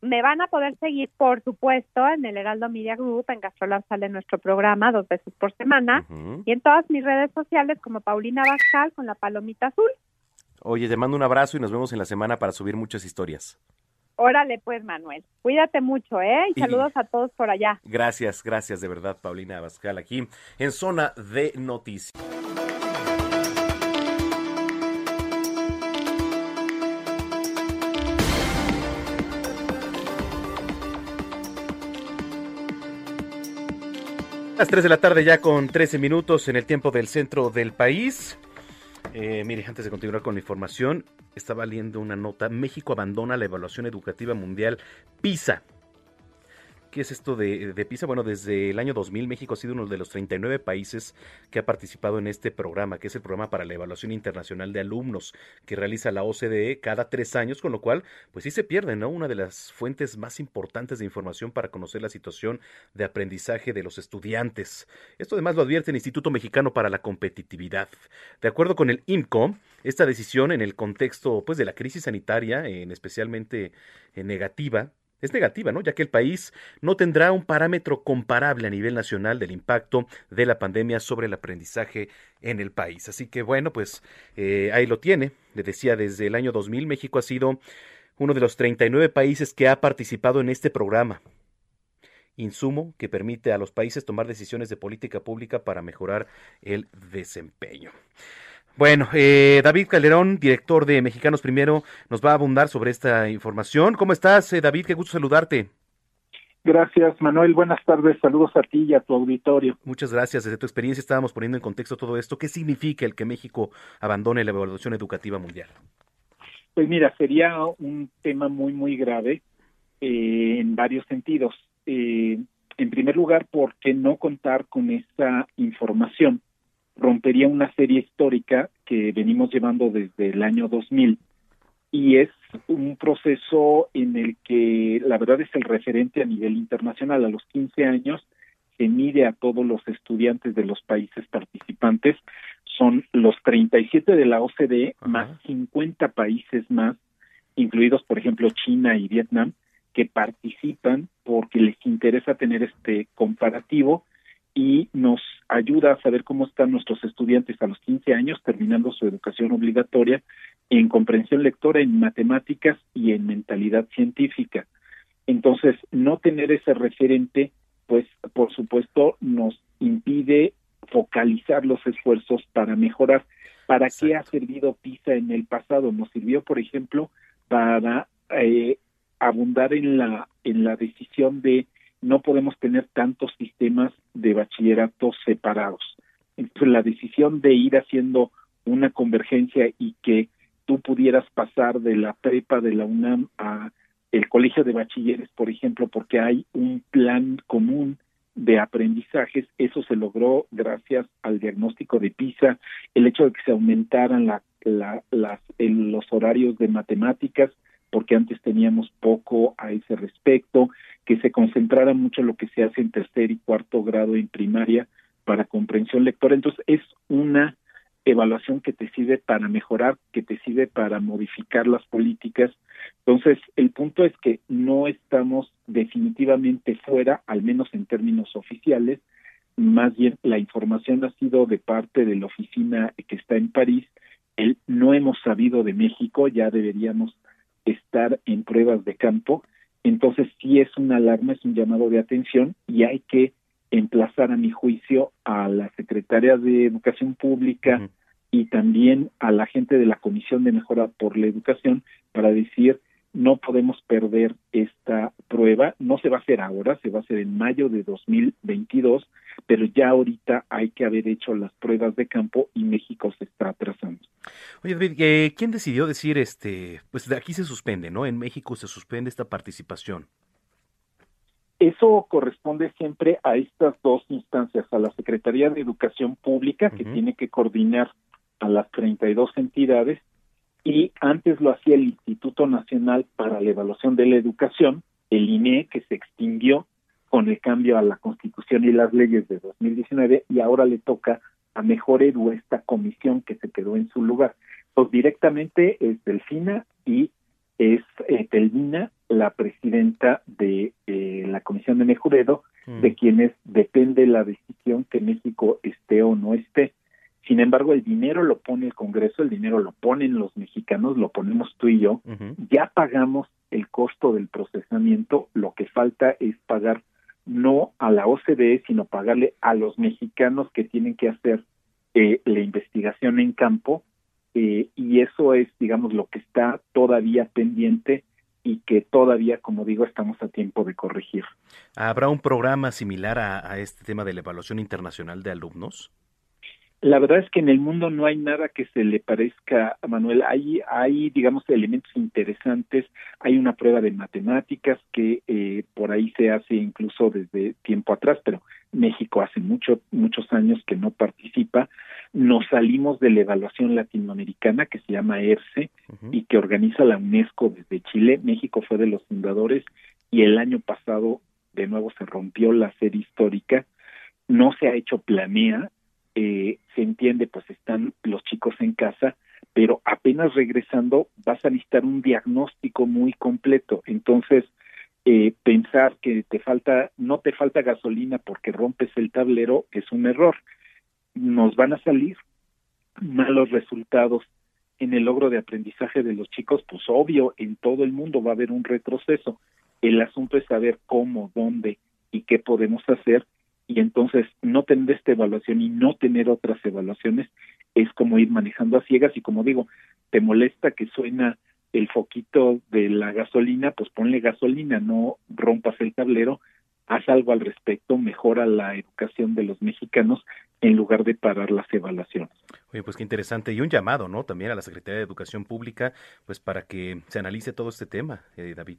Me van a poder seguir, por supuesto, en el Heraldo Media Group, en Gastrolab sale nuestro programa dos veces por semana, y en todas mis redes sociales como Paulina Bascal con la palomita azul. Oye, te mando un abrazo y nos vemos en la semana para subir muchas historias. Órale pues, Manuel. Cuídate mucho, ¿eh? Y Y- saludos a todos por allá. Gracias, gracias de verdad, Paulina Abascal, aquí en Zona de Noticias. Las 3 de la tarde ya con 13 minutos en el tiempo del centro del país. Eh, mire, antes de continuar con la información, estaba leyendo una nota. México abandona la evaluación educativa mundial PISA. ¿Qué es esto de, PISA? Bueno, desde el año 2000 México ha sido uno de los 39 países que ha participado en este programa, que es el programa para la evaluación internacional de alumnos que realiza la OCDE cada tres años, con lo cual, pues sí se pierde, ¿no? Una de las fuentes más importantes de información para conocer la situación de aprendizaje de los estudiantes. Esto además lo advierte el Instituto Mexicano para la Competitividad. De acuerdo con el INCO, esta decisión en el contexto pues de la crisis sanitaria, en especialmente en negativa, es negativa, ¿no? Ya que el país no tendrá un parámetro comparable a nivel nacional del impacto de la pandemia sobre el aprendizaje en el país. Así que bueno, pues eh, ahí lo tiene. Le decía, desde el año 2000 México ha sido uno de los 39 países que ha participado en este programa. Insumo que permite a los países tomar decisiones de política pública para mejorar el desempeño. Bueno, eh, David Calderón, director de Mexicanos Primero, nos va a abundar sobre esta información. ¿Cómo estás, eh, David? Qué gusto saludarte. Gracias, Manuel. Buenas tardes. Saludos a ti y a tu auditorio. Muchas gracias. Desde tu experiencia estábamos poniendo en contexto todo esto. ¿Qué significa el que México abandone la evaluación educativa mundial? Pues mira, sería un tema muy, muy grave eh, en varios sentidos. en primer lugar, ¿por qué no contar con esa información? Rompería una serie histórica que venimos llevando desde el año 2000 y es un proceso en el que la verdad es el referente a nivel internacional. A los 15 años se mide a todos los estudiantes de los países participantes. Son los 37 de la OCDE más 50 países más, incluidos por ejemplo China y Vietnam, que participan porque les interesa tener este comparativo y nos ayuda a saber cómo están nuestros estudiantes a los 15 años terminando su educación obligatoria en comprensión lectora, en matemáticas y en mentalidad científica. Entonces, no tener ese referente, pues por supuesto nos impide focalizar los esfuerzos para mejorar. ¿Para qué ha servido PISA en el pasado? Nos sirvió, por ejemplo, para eh, abundar en la en la decisión de no podemos tener tantos sistemas de bachillerato separados. Entonces, la decisión de ir haciendo una convergencia y que tú pudieras pasar de la prepa de la UNAM a el colegio de bachilleres, por ejemplo, porque hay un plan común de aprendizajes, eso se logró gracias al diagnóstico de PISA, el hecho de que se aumentaran la, los horarios de matemáticas, porque antes teníamos poco a ese respecto, que se concentrara mucho lo que se hace en tercer y cuarto grado en primaria para comprensión lectora. Entonces, es una evaluación que te sirve para mejorar, que te sirve para modificar las políticas. Entonces, el punto es que no estamos definitivamente fuera, al menos en términos oficiales, más bien la información ha sido de parte de la oficina que está en París. El, no hemos sabido de México, ya deberíamos estar en pruebas de campo entonces sí es una alarma, es un llamado de atención y hay que emplazar a mi juicio a la secretaria de Educación Pública y también a la gente de la Comisión de Mejora por la Educación para decir no podemos perder esta prueba, no se va a hacer ahora, se va a hacer en mayo de 2022, pero ya ahorita hay que haber hecho las pruebas de campo y México se está atrasando. Oye, David, eh, ¿quién decidió decir, este, pues de aquí se suspende, ¿no? En México se suspende esta participación. Eso corresponde siempre a estas dos instancias, a la Secretaría de Educación Pública, que tiene que coordinar a las 32 entidades, y antes lo hacía el Instituto Nacional para la Evaluación de la Educación, el INE, que se extinguió con el cambio a la Constitución y las leyes de 2019, y ahora le toca a Mejor Edu esta comisión que se quedó en su lugar. Pues directamente es Delfina y es eh, Telvina, la presidenta de eh, la Comisión de Mejor Edu, mm. de quienes depende la decisión que México esté o no esté. Sin embargo, el dinero lo pone el Congreso, el dinero lo ponen los mexicanos, lo ponemos tú y yo. Ya pagamos el costo del procesamiento, lo que falta es pagar no a la OCDE, sino pagarle a los mexicanos que tienen que hacer eh, la investigación en campo, eh, y eso es, digamos, lo que está todavía pendiente y que todavía, como digo, estamos a tiempo de corregir. ¿Habrá un programa similar a, este tema de la evaluación internacional de alumnos? La verdad es que en el mundo no hay nada que se le parezca a Manuel. Hay, hay digamos, elementos interesantes. Hay una prueba de matemáticas que eh, por ahí se hace incluso desde tiempo atrás, pero México hace mucho, muchos años que no participa. Nos salimos de la evaluación latinoamericana que se llama ERCE y que organiza la UNESCO desde Chile. México fue de los fundadores y el año pasado de nuevo se rompió la serie histórica. No se ha hecho planea, eh, se entiende, pues están los chicos en casa, pero apenas regresando vas a necesitar un diagnóstico muy completo. Entonces, eh, pensar que te falta, no te falta gasolina porque rompes el tablero es un error. Nos van a salir malos resultados en el logro de aprendizaje de los chicos, pues obvio, en todo el mundo va a haber un retroceso. El asunto es saber cómo, dónde y qué podemos hacer y entonces no tener esta evaluación y no tener otras evaluaciones es como ir manejando a ciegas y como digo, te molesta que suena el foquito de la gasolina, pues ponle gasolina, no rompas el tablero, haz algo al respecto, mejora la educación de los mexicanos en lugar de parar las evaluaciones. Oye, pues qué interesante. Y un llamado, ¿no? También a la Secretaría de Educación Pública, pues para que se analice todo este tema, eh, David.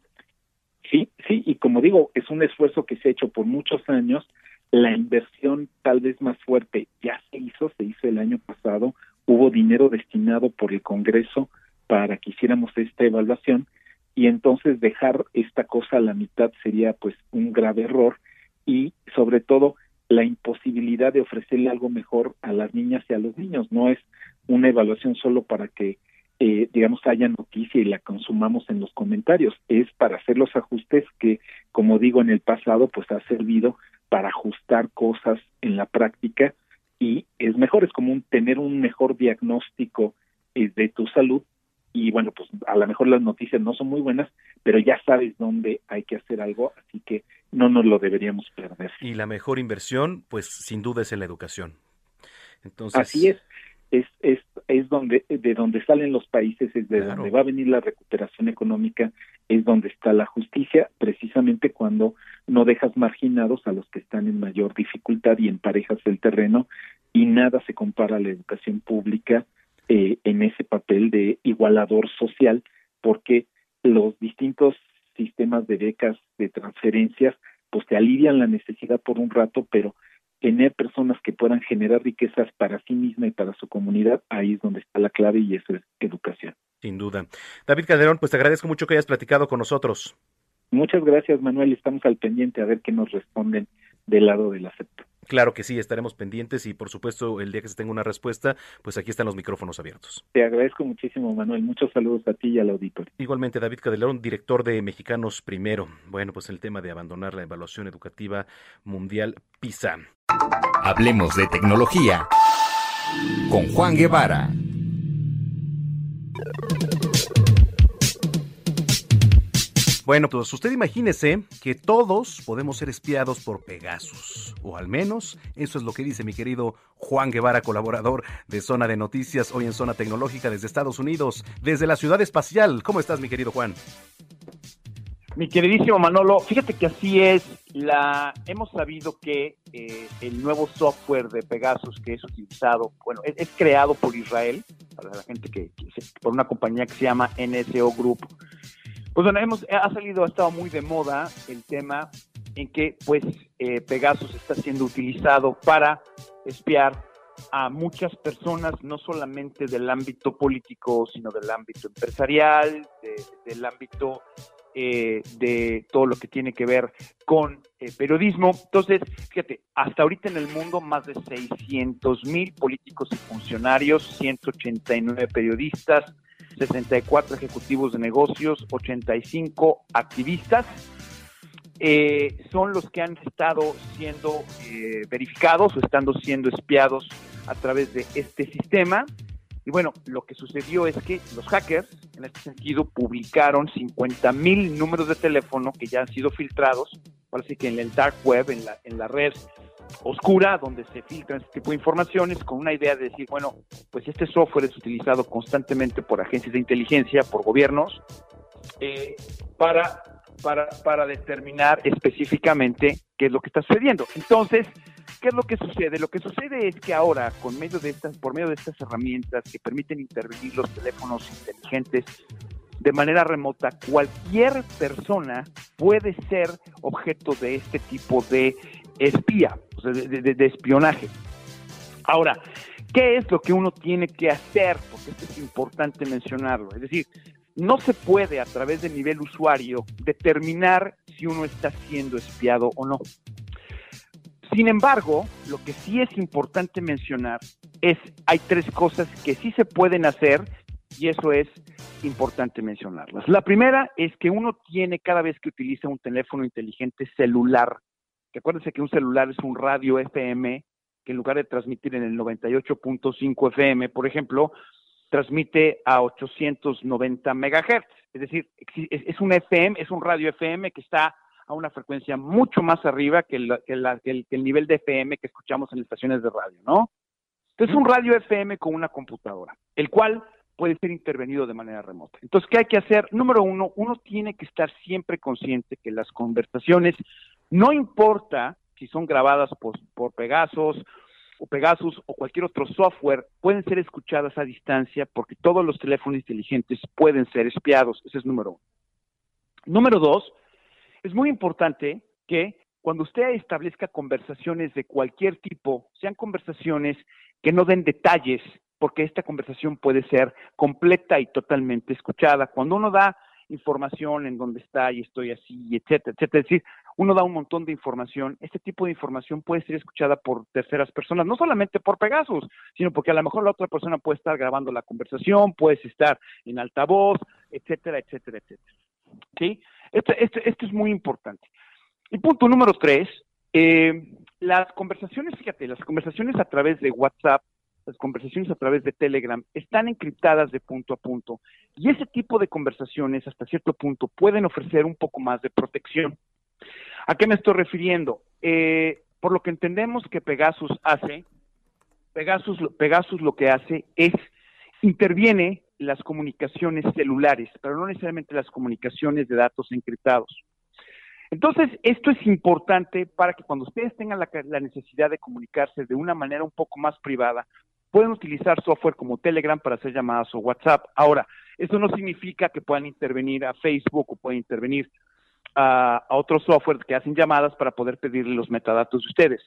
Sí, sí, y como digo, es un esfuerzo que se ha hecho por muchos años la inversión tal vez más fuerte ya se hizo, se hizo el año pasado, hubo dinero destinado por el Congreso para que hiciéramos esta evaluación y entonces dejar esta cosa a la mitad sería pues un grave error y sobre todo la imposibilidad de ofrecerle algo mejor a las niñas y a los niños. No es una evaluación solo para que, eh, digamos, haya noticia y la consumamos en los comentarios. Es para hacer los ajustes que, como digo, en el pasado, pues ha servido para ajustar cosas en la práctica y es mejor, es como un, tener un mejor diagnóstico eh, de tu salud y bueno, pues a lo mejor las noticias no son muy buenas, pero ya sabes dónde hay que hacer algo, así que no nos lo deberíamos perder. Y la mejor inversión, pues sin duda es en la educación. Entonces... Así es, es, es, es donde, de donde salen los países, es de donde va a venir la recuperación económica, es donde está la justicia, precisamente cuando no dejas marginados a los que están en mayor dificultad y emparejas el terreno y nada se compara a la educación pública eh, en ese papel de igualador social porque los distintos sistemas de becas de transferencias pues te alivian la necesidad por un rato pero tener personas que puedan generar riquezas para sí misma y para su comunidad, ahí es donde está la clave y eso es educación. Sin duda. David Calderón, pues te agradezco mucho que hayas platicado con nosotros. Muchas gracias, Manuel. Estamos al pendiente a ver qué nos responden del lado del acepto. Claro que sí, estaremos pendientes y por supuesto el día que se tenga una respuesta, pues aquí están los micrófonos abiertos. Te agradezco muchísimo, Manuel. Muchos saludos a ti y al auditorio. Igualmente, David Calderón, director de Mexicanos Primero. Bueno, pues el tema de abandonar la evaluación educativa mundial PISA. Hablemos de tecnología con Juan Guevara. Bueno, pues usted imagínese que todos podemos ser espiados por Pegasus, o al menos eso es lo que dice mi querido Juan Guevara, colaborador de Zona de Noticias, hoy en Zona Tecnológica desde Estados Unidos, desde la ciudad espacial. ¿Cómo estás, mi querido Juan? Mi queridísimo Manolo, fíjate que así es. La hemos sabido que eh, el nuevo software de Pegasus que es utilizado, bueno, es, creado por Israel para la gente que, por una compañía que se llama NSO Group pues bueno, hemos, ha salido, ha estado muy de moda el tema en que pues eh, Pegasus está siendo utilizado para espiar a muchas personas, no solamente del ámbito político, sino del ámbito empresarial, del ámbito eh, de todo lo que tiene que ver con eh, periodismo. Entonces, fíjate, hasta ahorita en el mundo más de 600 mil políticos y funcionarios, 189 periodistas, 64 ejecutivos de negocios, 85 activistas. Eh, son los que han estado siendo eh, verificados o estando siendo espiados a través de este sistema. Y bueno, lo que sucedió es que los hackers, en este sentido, publicaron 50 mil números de teléfono que ya han sido filtrados, parece que en el dark web, en la, en la red oscura donde se filtran este tipo de informaciones con una idea de decir, bueno, pues este software es utilizado constantemente por agencias de inteligencia, por gobiernos, eh, para, para, para determinar específicamente qué es lo que está sucediendo. Entonces, ¿qué es lo que sucede? Lo que sucede es que ahora, con medio de estas, por medio de estas herramientas que permiten intervenir los teléfonos inteligentes de manera remota, cualquier persona puede ser objeto de este tipo de espía, de, espionaje. Ahora, ¿qué es lo que uno tiene que hacer? Porque esto es importante mencionarlo. Es decir, no se puede a través de nivel usuario determinar si uno está siendo espiado o no. Sin embargo, lo que sí es importante mencionar es, hay tres cosas que sí se pueden hacer y eso es importante mencionarlas. La primera es que uno tiene cada vez que utiliza un teléfono inteligente celular, que acuérdense que un celular es un radio FM, que en lugar de transmitir en el 98.5 FM, por ejemplo, transmite a 890 megahertz. Es decir, es un FM, es un radio FM que está a una frecuencia mucho más arriba que el, que el nivel de FM que escuchamos en estaciones de radio, ¿no? Entonces, un radio FM con una computadora, el cual puede ser intervenido de manera remota. Entonces, ¿qué hay que hacer? Número uno, uno tiene que estar siempre consciente que las conversaciones, no importa si son grabadas por, por Pegasus o Pegasus o cualquier otro software, pueden ser escuchadas a distancia porque todos los teléfonos inteligentes pueden ser espiados. Ese es número uno. Número dos, es muy importante que cuando usted establezca conversaciones de cualquier tipo, sean conversaciones que no den detalles porque esta conversación puede ser completa y totalmente escuchada. Cuando uno da información en dónde está y estoy así, etcétera, etcétera, es decir, uno da un montón de información, este tipo de información puede ser escuchada por terceras personas, no solamente por Pegasus, sino porque a lo mejor la otra persona puede estar grabando la conversación, puedes estar en altavoz, etcétera, etcétera, etcétera. ¿Sí? Esto, esto, esto es muy importante. Y punto número tres, eh, las conversaciones, fíjate, las conversaciones a través de WhatsApp las conversaciones a través de Telegram están encriptadas de punto a punto y ese tipo de conversaciones hasta cierto punto pueden ofrecer un poco más de protección. ¿A qué me estoy refiriendo? Eh, por lo que entendemos que Pegasus hace, Pegasus, Pegasus lo que hace es interviene las comunicaciones celulares, pero no necesariamente las comunicaciones de datos encriptados. Entonces, esto es importante para que cuando ustedes tengan la, la, necesidad de comunicarse de una manera un poco más privada, pueden utilizar software como Telegram para hacer llamadas o WhatsApp. Ahora, eso no significa que puedan intervenir a Facebook o puedan intervenir a, otros software que hacen llamadas para poder pedirle los metadatos de ustedes.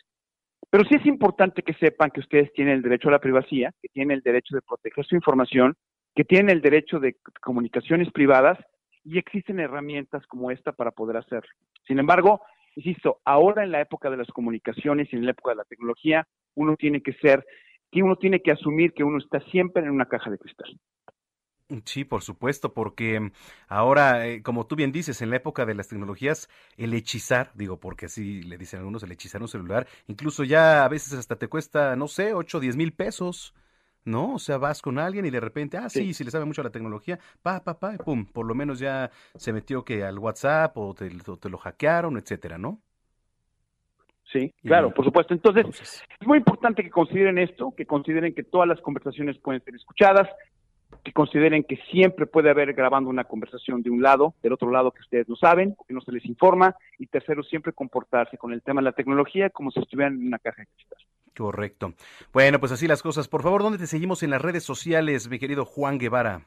Pero sí es importante que sepan que ustedes tienen el derecho a la privacidad, que tienen el derecho de proteger su información, que tienen el derecho de comunicaciones privadas y existen herramientas como esta para poder hacerlo. Sin embargo, insisto, ahora en la época de las comunicaciones y en la época de la tecnología, uno tiene que ser que uno tiene que asumir que uno está siempre en una caja de cristal. Sí, por supuesto, porque ahora, eh, como tú bien dices, en la época de las tecnologías, el hechizar, digo, porque así le dicen algunos, el hechizar un celular, incluso ya a veces hasta te cuesta, no sé, 8 o 10 mil pesos, ¿no? O sea, vas con alguien y de repente, ah, sí, si le sabe mucho a la tecnología, pa, pa, pa, pum, por lo menos ya se metió que al WhatsApp o te, te lo hackearon, etcétera, ¿no? Sí, claro, por supuesto. Entonces, es muy importante que consideren esto, que consideren que todas las conversaciones pueden ser escuchadas, que consideren que siempre puede haber grabando una conversación de un lado, del otro lado que ustedes no saben, que no se les informa, y tercero, siempre comportarse con el tema de la tecnología como si estuvieran en una caja de cristal. Correcto. Bueno, pues así las cosas. Por favor, ¿dónde te seguimos en las redes sociales, mi querido Juan Guevara?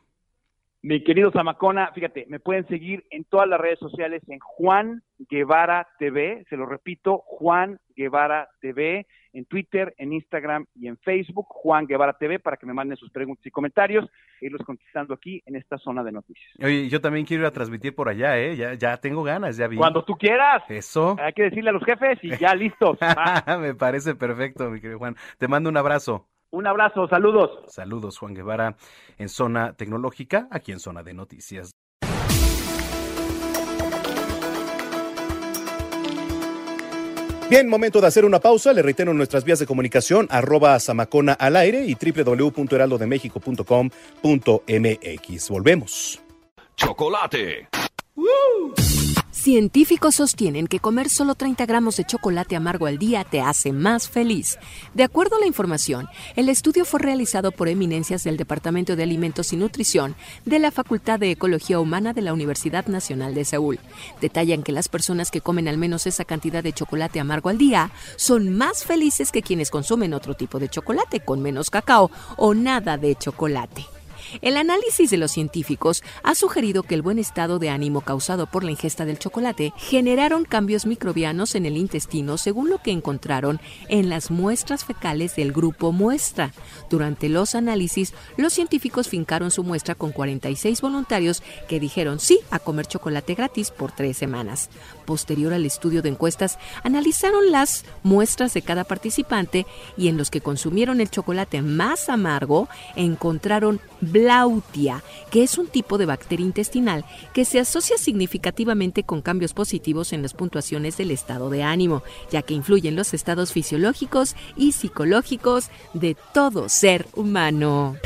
Mi querido Zamacona, fíjate, me pueden seguir en todas las redes sociales en Juan Guevara TV, se lo repito, Juan Guevara TV, en Twitter, en Instagram y en Facebook, Juan Guevara TV, para que me manden sus preguntas y comentarios, e irlos contestando aquí en esta zona de noticias. Oye, yo también quiero ir a transmitir por allá, ¿eh? Ya, ya tengo ganas, ya vi. Cuando tú quieras. Eso. Hay que decirle a los jefes y ya listos. me parece perfecto, mi querido Juan. Te mando un abrazo. Un abrazo, saludos. Saludos, Juan Guevara, en Zona Tecnológica, aquí en Zona de Noticias. Bien, momento de hacer una pausa. Le reitero nuestras vías de comunicación, arroba Samacona al aire y www.heraldodemexico.com.mx. Volvemos. Chocolate. Científicos sostienen que comer solo 30 gramos de chocolate amargo al día te hace más feliz. De acuerdo a la información, el estudio fue realizado por eminencias del Departamento de Alimentos y Nutrición de la Facultad de Ecología Humana de la Universidad Nacional de Seúl. Detallan que las personas que comen al menos esa cantidad de chocolate amargo al día son más felices que quienes consumen otro tipo de chocolate con menos cacao o nada de chocolate. El análisis de los científicos ha sugerido que el buen estado de ánimo causado por la ingesta del chocolate generaron cambios microbianos en el intestino según lo que encontraron en las muestras fecales del grupo muestra. Durante los análisis, los científicos fincaron su muestra con 46 voluntarios que dijeron sí a comer chocolate gratis por tres semanas. Posterior al estudio de encuestas, analizaron las muestras de cada participante y en los que consumieron el chocolate más amargo encontraron Blautia, que es un tipo de bacteria intestinal que se asocia significativamente con cambios positivos en las puntuaciones del estado de ánimo, ya que influye en los estados fisiológicos y psicológicos de todo ser humano.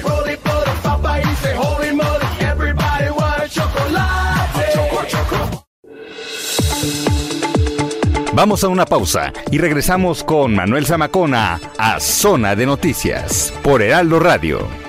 Vamos a una pausa y regresamos con Manuel Zamacona a Zona de Noticias por Heraldo Radio.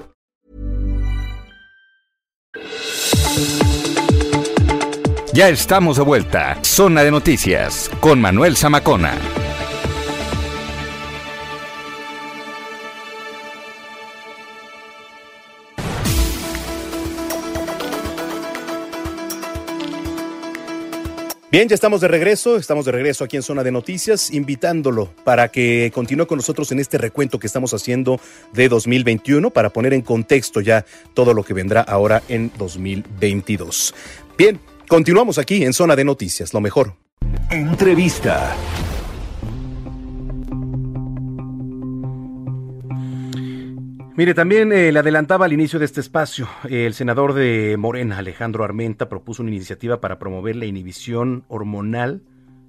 Ya estamos de vuelta. Zona de Noticias con Manuel Zamacona. Bien, ya estamos de regreso, estamos de regreso aquí en Zona de Noticias, invitándolo para que continúe con nosotros en este recuento que estamos haciendo de 2021 para poner en contexto ya todo lo que vendrá ahora en 2022. Bien, continuamos aquí en Zona de Noticias, lo mejor. Entrevista. Mire, también eh, le adelantaba al inicio de este espacio, el senador de Morena, Alejandro Armenta, propuso una iniciativa para promover la inhibición hormonal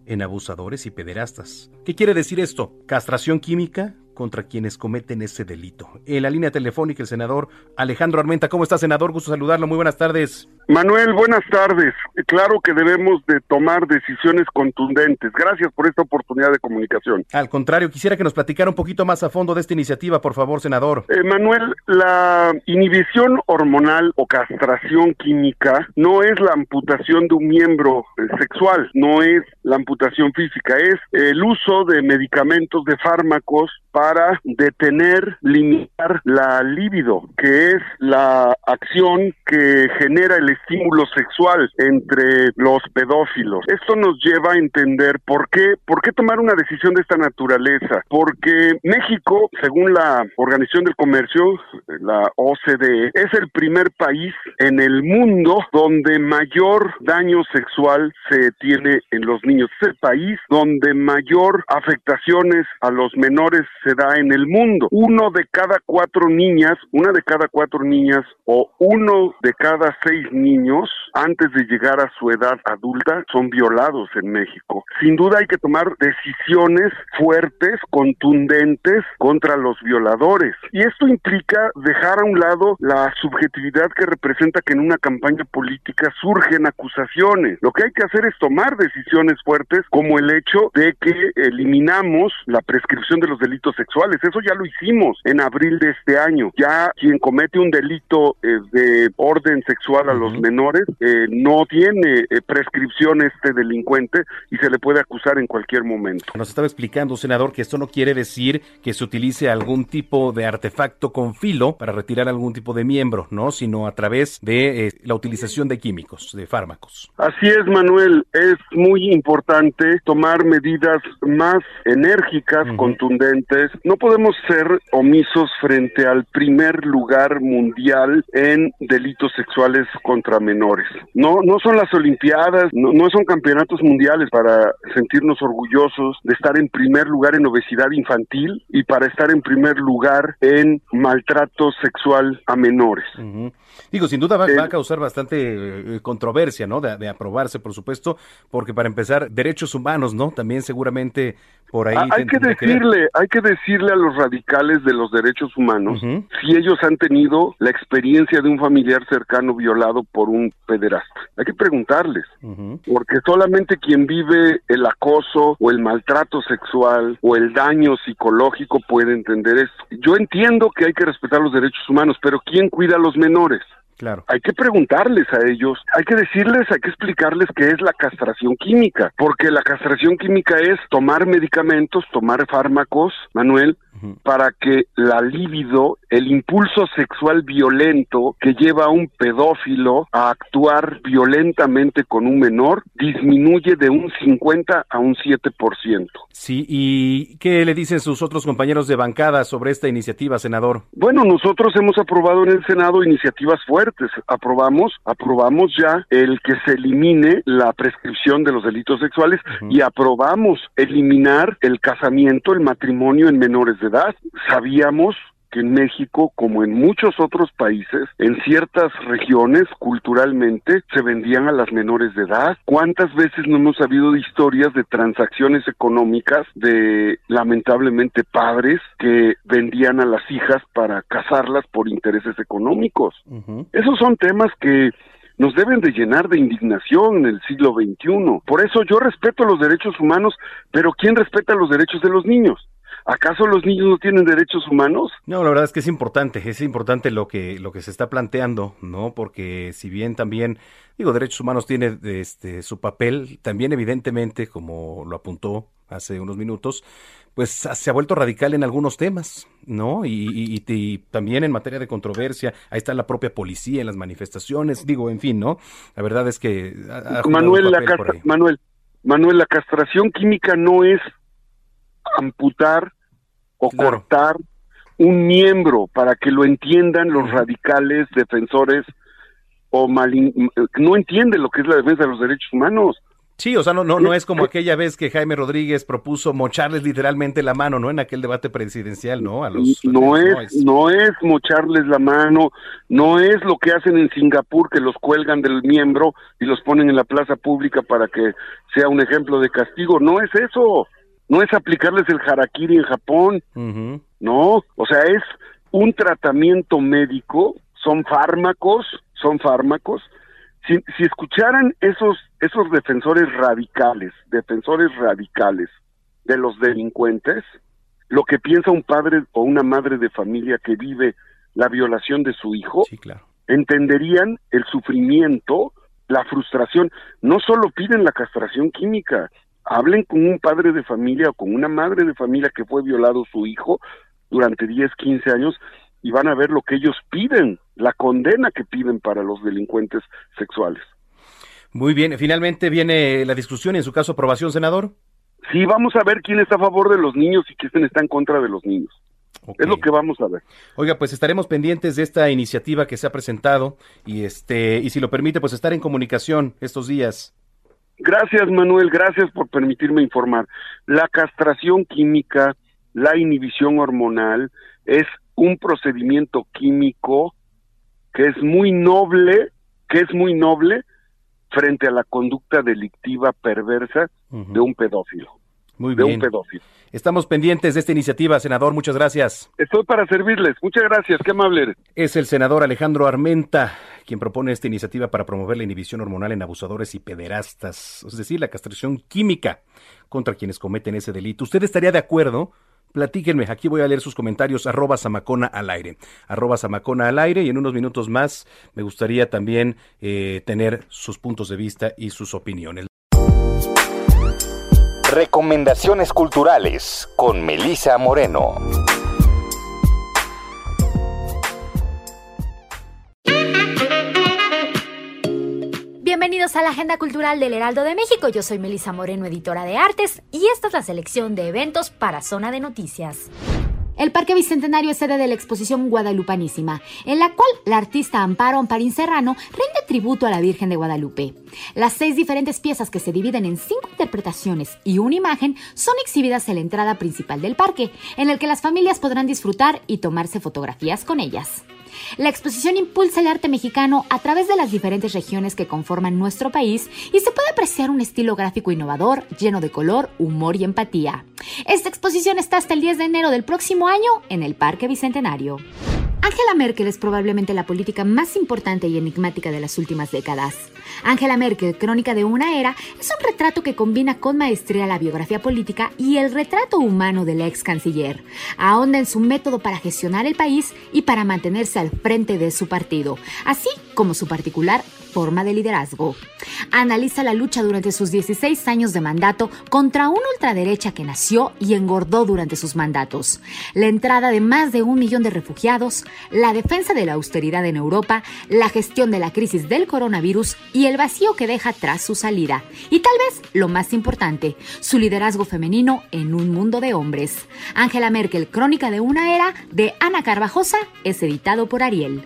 en abusadores y pederastas. ¿Qué quiere decir esto? Castración química contra quienes cometen ese delito. En la línea telefónica, el senador Alejandro Armenta. ¿Cómo está, senador? Gusto saludarlo. Muy buenas tardes. Manuel, buenas tardes. Claro que debemos de tomar decisiones contundentes. Gracias por esta oportunidad de comunicación. Al contrario, quisiera que nos platicara un poquito más a fondo de esta iniciativa, por favor, senador. Eh, Manuel, la inhibición hormonal o castración química no es la amputación de un miembro eh, sexual, no es la amputación física, es el uso de medicamentos, de fármacos para detener, limitar la libido, que es la acción que genera el estímulo sexual entre los pedófilos. Esto nos lleva a entender por qué, por qué tomar una decisión de esta naturaleza. Porque México, según la Organización del Comercio, la OCDE, es el primer país en el mundo donde mayor daño sexual se tiene en los niños. Es el país donde mayor afectaciones a los menores se da en el mundo. Uno de cada cuatro niñas, una de cada cuatro niñas o uno de cada seis niños antes de llegar a su edad adulta son violados en México. Sin duda hay que tomar decisiones fuertes, contundentes contra los violadores. Y esto implica dejar a un lado la subjetividad que representa que en una campaña política surgen acusaciones. Lo que hay que hacer es tomar decisiones fuertes como el hecho de que eliminamos la prescripción de los delitos sexuales. Eso ya lo hicimos en abril de este año. Ya quien comete un delito eh, de orden sexual a los los menores, eh, no tiene eh, prescripción este delincuente y se le puede acusar en cualquier momento. Nos estaba explicando, senador, que esto no quiere decir que se utilice algún tipo de artefacto con filo para retirar algún tipo de miembro, ¿no? Sino a través de eh, la utilización de químicos, de fármacos. Así es, Manuel. Es muy importante tomar medidas más enérgicas, contundentes. No podemos ser omisos frente al primer lugar mundial en delitos sexuales contra menores. No, no son las Olimpiadas, no, no son campeonatos mundiales para sentirnos orgullosos de estar en primer lugar en obesidad infantil y para estar en primer lugar en maltrato sexual a menores. Digo, sin duda va, va, a causar bastante eh, controversia, ¿no? De, de, aprobarse, por supuesto, porque para empezar, derechos humanos, ¿no? También seguramente por ahí. Hay que decirle, que hay que decirle a los radicales de los derechos humanos uh -huh. si ellos han tenido la experiencia de un familiar cercano violado por un pederasta. Hay que preguntarles, uh -huh. porque solamente quien vive el acoso o el maltrato sexual o el daño psicológico puede entender esto. Yo entiendo que hay que respetar los derechos humanos, pero ¿quién cuida a los menores? Claro. Hay que preguntarles a ellos, hay que decirles, hay que explicarles qué es la castración química, porque la castración química es tomar medicamentos, tomar fármacos, Manuel, uh -huh. para que la libido, el impulso sexual violento que lleva a un pedófilo a actuar violentamente con un menor, disminuye de un 50 a un 7%. Sí, ¿y qué le dicen sus otros compañeros de bancada sobre esta iniciativa, senador? Bueno, nosotros hemos aprobado en el Senado iniciativas fuertes. Aprobamos, aprobamos ya el que se elimine la prescripción de los delitos sexuales uh -huh. y aprobamos eliminar el casamiento, el matrimonio en menores de edad. Sabíamos que en México, como en muchos otros países, en ciertas regiones culturalmente se vendían a las menores de edad. ¿Cuántas veces no hemos sabido de historias de transacciones económicas de lamentablemente padres que vendían a las hijas para casarlas por intereses económicos? Uh -huh. Esos son temas que nos deben de llenar de indignación en el siglo XXI. Por eso yo respeto los derechos humanos, pero ¿quién respeta los derechos de los niños? ¿Acaso los niños no tienen derechos humanos? No, la verdad es que es importante, es importante lo que lo que se está planteando, ¿no? Porque si bien también digo derechos humanos tiene este su papel, también evidentemente como lo apuntó hace unos minutos, pues se ha vuelto radical en algunos temas, ¿no? Y, y, y, también en materia de controversia, ahí está la propia policía en las manifestaciones, digo, en fin, ¿no? La verdad es que ha, Manuel, la Manuel, Manuel, la castración química no es amputar o claro. cortar un miembro para que lo entiendan los radicales defensores o malin... no entienden lo que es la defensa de los derechos humanos. Sí, o sea, no, no, no es como aquella vez que Jaime Rodríguez propuso mocharles literalmente la mano, ¿no? En aquel debate presidencial, ¿no? A los, no, es, no, es, no es mocharles la mano, no es lo que hacen en Singapur, que los cuelgan del miembro y los ponen en la plaza pública para que sea un ejemplo de castigo, no es eso no es aplicarles el harakiri en Japón, uh -huh. no, o sea, es un tratamiento médico, son fármacos, son fármacos. Si, si escucharan esos, esos defensores radicales, defensores radicales de los delincuentes, lo que piensa un padre o una madre de familia que vive la violación de su hijo, sí, claro. entenderían el sufrimiento, la frustración. No solo piden la castración química, hablen con un padre de familia o con una madre de familia que fue violado su hijo durante 10, 15 años y van a ver lo que ellos piden, la condena que piden para los delincuentes sexuales. Muy bien, finalmente viene la discusión y en su caso aprobación, senador. Sí, vamos a ver quién está a favor de los niños y quién está en contra de los niños. Okay. Es lo que vamos a ver. Oiga, pues estaremos pendientes de esta iniciativa que se ha presentado y este y si lo permite, pues estar en comunicación estos días. Gracias, Manuel, gracias por permitirme informar. La castración química, la inhibición hormonal, es un procedimiento químico que es muy noble, que es muy noble frente a la conducta delictiva perversa uh -huh. de un pedófilo. Muy de bien. un pedófilo. Estamos pendientes de esta iniciativa, senador. Muchas gracias. Estoy para servirles. Muchas gracias. Qué amable eres. Es el senador Alejandro Armenta quien propone esta iniciativa para promover la inhibición hormonal en abusadores y pederastas, es decir, la castración química contra quienes cometen ese delito. ¿Usted estaría de acuerdo platíquenme, aquí voy a leer sus comentarios, arroba Samacona al aire, arroba Samacona al aire y en unos minutos más me gustaría también eh, tener sus puntos de vista y sus opiniones. Recomendaciones culturales con Melisa Moreno. Bienvenidos a la Agenda Cultural del Heraldo de México. Yo soy Melisa Moreno, editora de artes, y esta es la selección de eventos para Zona de Noticias. El Parque Bicentenario es sede de la exposición Guadalupanísima, en la cual la artista Amparo Amparín Serrano rinde tributo a la Virgen de Guadalupe. Las seis diferentes piezas que se dividen en cinco interpretaciones y una imagen son exhibidas en la entrada principal del parque, en el que las familias podrán disfrutar y tomarse fotografías con ellas. La exposición impulsa el arte mexicano a través de las diferentes regiones que conforman nuestro país y se puede apreciar un estilo gráfico innovador, lleno de color, humor y empatía. Esta exposición está hasta el 10 de enero del próximo año en el Parque Bicentenario. Angela Merkel es probablemente la política más importante y enigmática de las últimas décadas. Angela Merkel, Crónica de una era, es un retrato que combina con maestría la biografía política y el retrato humano del ex canciller. Ahonda en su método para gestionar el país y para mantenerse al frente de su partido, así como su particular forma de liderazgo. Analiza la lucha durante sus 16 años de mandato contra una ultraderecha que nació y engordó durante sus mandatos, la entrada de más de un millón de refugiados, la defensa de la austeridad en Europa, la gestión de la crisis del coronavirus y el vacío que deja tras su salida. Y tal vez lo más importante, su liderazgo femenino en un mundo de hombres. Angela Merkel, Crónica de una era, de Ana Carvajosa, es editado por Ariel.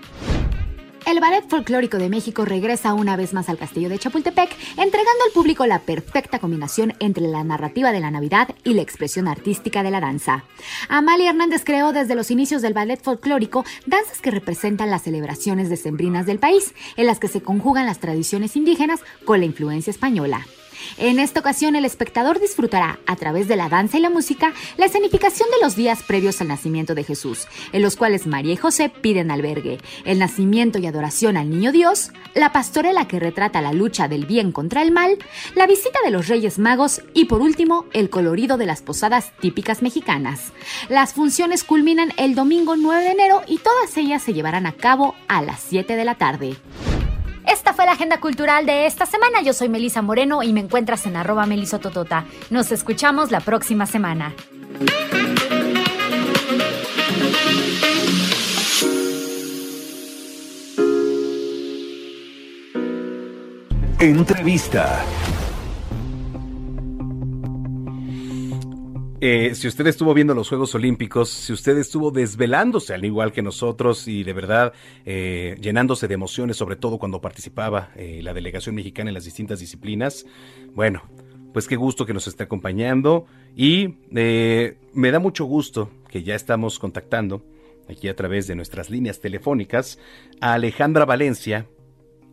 El Ballet Folclórico de México regresa una vez más al Castillo de Chapultepec, entregando al público la perfecta combinación entre la narrativa de la Navidad y la expresión artística de la danza. Amalia Hernández creó desde los inicios del ballet folclórico danzas que representan las celebraciones decembrinas del país, en las que se conjugan las tradiciones indígenas con la influencia española. En esta ocasión el espectador disfrutará, a través de la danza y la música, la escenificación de los días previos al nacimiento de Jesús, en los cuales María y José piden albergue, el nacimiento y adoración al niño Dios, la pastorela que retrata la lucha del bien contra el mal, la visita de los Reyes Magos y por último el colorido de las posadas típicas mexicanas. Las funciones culminan el domingo 9 de enero y todas ellas se llevarán a cabo a las 7 de la tarde. Esta fue la agenda cultural de esta semana. Yo soy Melisa Moreno y me encuentras en arroba melisototota. Nos escuchamos la próxima semana. Entrevista. Eh, si usted estuvo viendo los Juegos Olímpicos, si usted estuvo desvelándose al igual que nosotros y de verdad eh, llenándose de emociones, sobre todo cuando participaba eh, la delegación mexicana en las distintas disciplinas, bueno, pues qué gusto que nos esté acompañando. Y me da mucho gusto que ya estamos contactando aquí a través de nuestras líneas telefónicas a Alejandra Valencia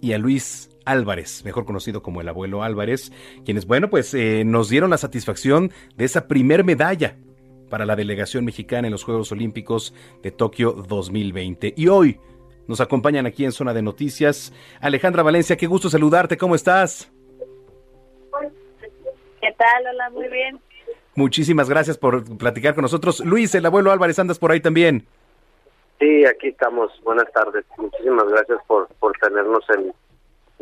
y a Luis Álvarez, mejor conocido como el abuelo Álvarez, quienes, bueno, pues eh, nos dieron la satisfacción de esa primer medalla para la delegación mexicana en los Juegos Olímpicos de Tokio 2020. Y hoy nos acompañan aquí en Zona de Noticias. Alejandra Valencia, qué gusto saludarte, ¿cómo estás? ¿Qué tal? Hola, muy bien. Muchísimas gracias por platicar con nosotros. Luis, el abuelo Álvarez, andas por ahí también. Sí, aquí estamos. Buenas tardes. Muchísimas gracias por, por tenernos en,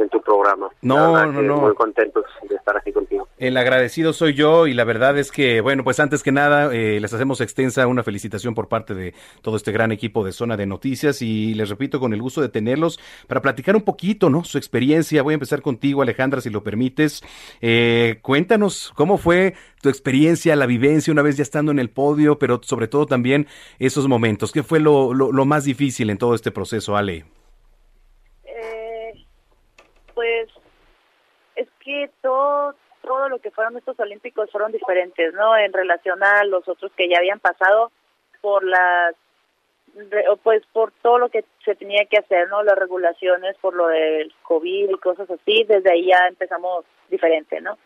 en tu programa. No, no, no. Muy contentos de estar aquí contigo. El agradecido soy yo y la verdad es que, bueno, pues antes que nada, eh, les hacemos extensa una felicitación por parte de todo este gran equipo de Zona de Noticias y les repito, con el gusto de tenerlos para platicar un poquito, ¿no? Su experiencia. Voy a empezar contigo, Alejandra, si lo permites. Eh, cuéntanos cómo fue tu experiencia, la vivencia una vez ya estando en el podio, pero sobre todo también esos momentos. ¿Qué fue lo, lo, lo más difícil en todo este proceso, Ale? Pues es que todo todo lo que fueron estos olímpicos fueron diferentes, ¿no? En relación a los otros que ya habían pasado por las pues por todo lo que se tenía que hacer, ¿no? Las regulaciones por lo del COVID y cosas así, desde ahí ya empezamos diferente, ¿no?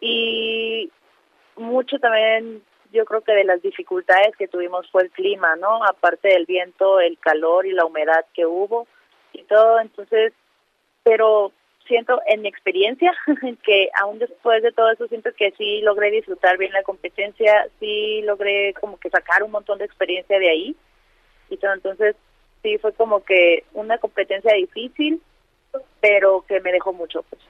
Y mucho también yo creo que de las dificultades que tuvimos fue el clima, ¿no? Aparte del viento, el calor y la humedad que hubo y todo, entonces, pero siento en mi experiencia que aún después de todo eso siento que sí logré disfrutar bien la competencia, sí logré como que sacar un montón de experiencia de ahí. Y todo, entonces sí fue como que una competencia difícil, pero que me dejó mucho. Pues.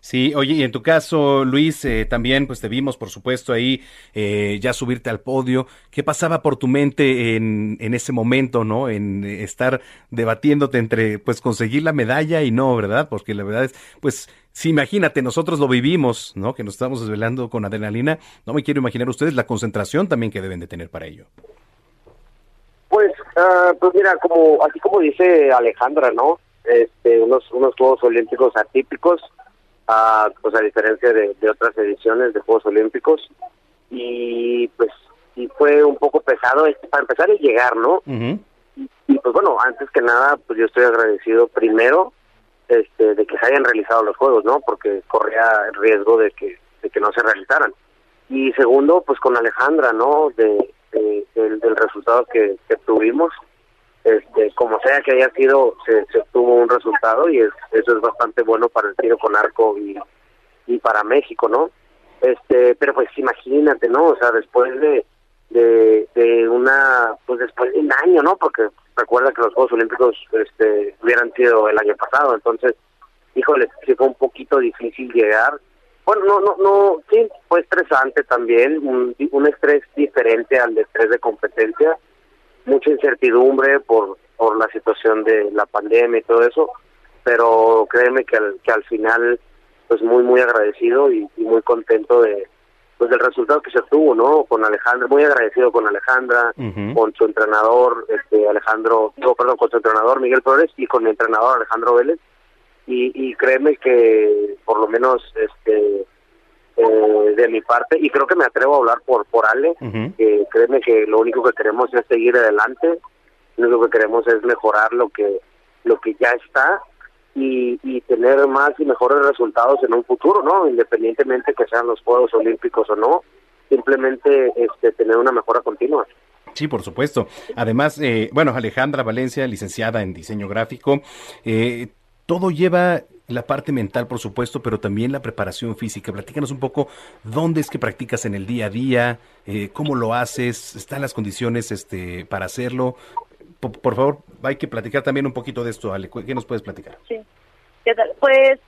Sí, oye, y en tu caso, Luis, eh, también pues te vimos, por supuesto, ahí eh, ya subirte al podio. ¿Qué pasaba por tu mente en, en ese momento, no? En estar debatiéndote entre pues conseguir la medalla y no, ¿verdad? Porque la verdad es, pues, sí, imagínate, nosotros lo vivimos, ¿no? Que nos estamos desvelando con adrenalina. No me quiero imaginar ustedes la concentración también que deben de tener para ello. Pues, ah, pues mira, como así como dice Alejandra, ¿no? Este, unos unos Juegos Olímpicos atípicos a, pues a diferencia de, otras ediciones de Juegos Olímpicos y pues y fue un poco pesado este, para empezar y llegar, ¿no? Y pues bueno, antes que nada, pues yo estoy agradecido primero este, de que se hayan realizado los juegos, ¿no? Porque corría el riesgo de que de que no se realizaran. Y segundo, pues con Alejandra, ¿no? De, del, resultado que, que tuvimos este, como sea que haya sido, se, se obtuvo un resultado y es, eso es bastante bueno para el tiro con arco y, y para México, ¿no? Este, pero pues imagínate, ¿no? O sea, después de, de, una, pues después de un año, ¿no? Porque recuerda que los Juegos Olímpicos este, hubieran sido el año pasado, entonces, híjole, sí fue un poquito difícil llegar. Bueno, no, no, no, sí, fue estresante también, un, un estrés diferente al estrés de competencia, mucha incertidumbre por, por la situación de la pandemia y todo eso, pero créeme que al, que al final, pues muy, muy agradecido y, muy contento de pues del resultado que se obtuvo, ¿no? Con Alejandra, muy agradecido con Alejandra, con su entrenador, este Alejandro, no, perdón, con su entrenador Miguel Flores y con mi entrenador Alejandro Vélez. Y, y créeme que por lo menos este eh, de mi parte y creo que me atrevo a hablar por por Ale créeme que lo único que queremos es seguir adelante lo único que queremos es mejorar lo que lo que ya está y, y tener más y mejores resultados en un futuro no independientemente que sean los Juegos Olímpicos o no simplemente este tener una mejora continua. Sí, por supuesto. Además, eh, bueno, Alejandra Valencia, licenciada en diseño gráfico, eh, todo lleva la parte mental, por supuesto, pero también la preparación física. Platícanos un poco dónde es que practicas en el día a día, eh, cómo lo haces, están las condiciones este, para hacerlo. Por, favor, hay que platicar también un poquito de esto, Ale. ¿Qué nos puedes platicar? Sí. ¿Qué tal? Pues,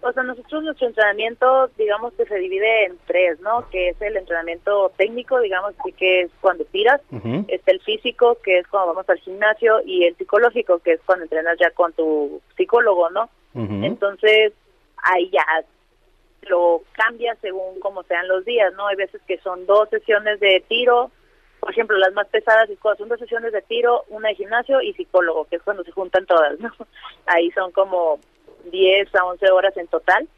o sea, nosotros nuestro entrenamiento, digamos que se divide en tres, ¿no? Que es el entrenamiento técnico, digamos, que es cuando tiras, está el físico, que es cuando vamos al gimnasio, y el psicológico, que es cuando entrenas ya con tu psicólogo, ¿no? Entonces, ahí ya lo cambia según cómo sean los días, ¿no? Hay veces que son dos sesiones de tiro, por ejemplo, las más pesadas y son dos sesiones de tiro, una de gimnasio y psicólogo, que es cuando se juntan todas, ¿no? Ahí son como 10 a 11 horas en total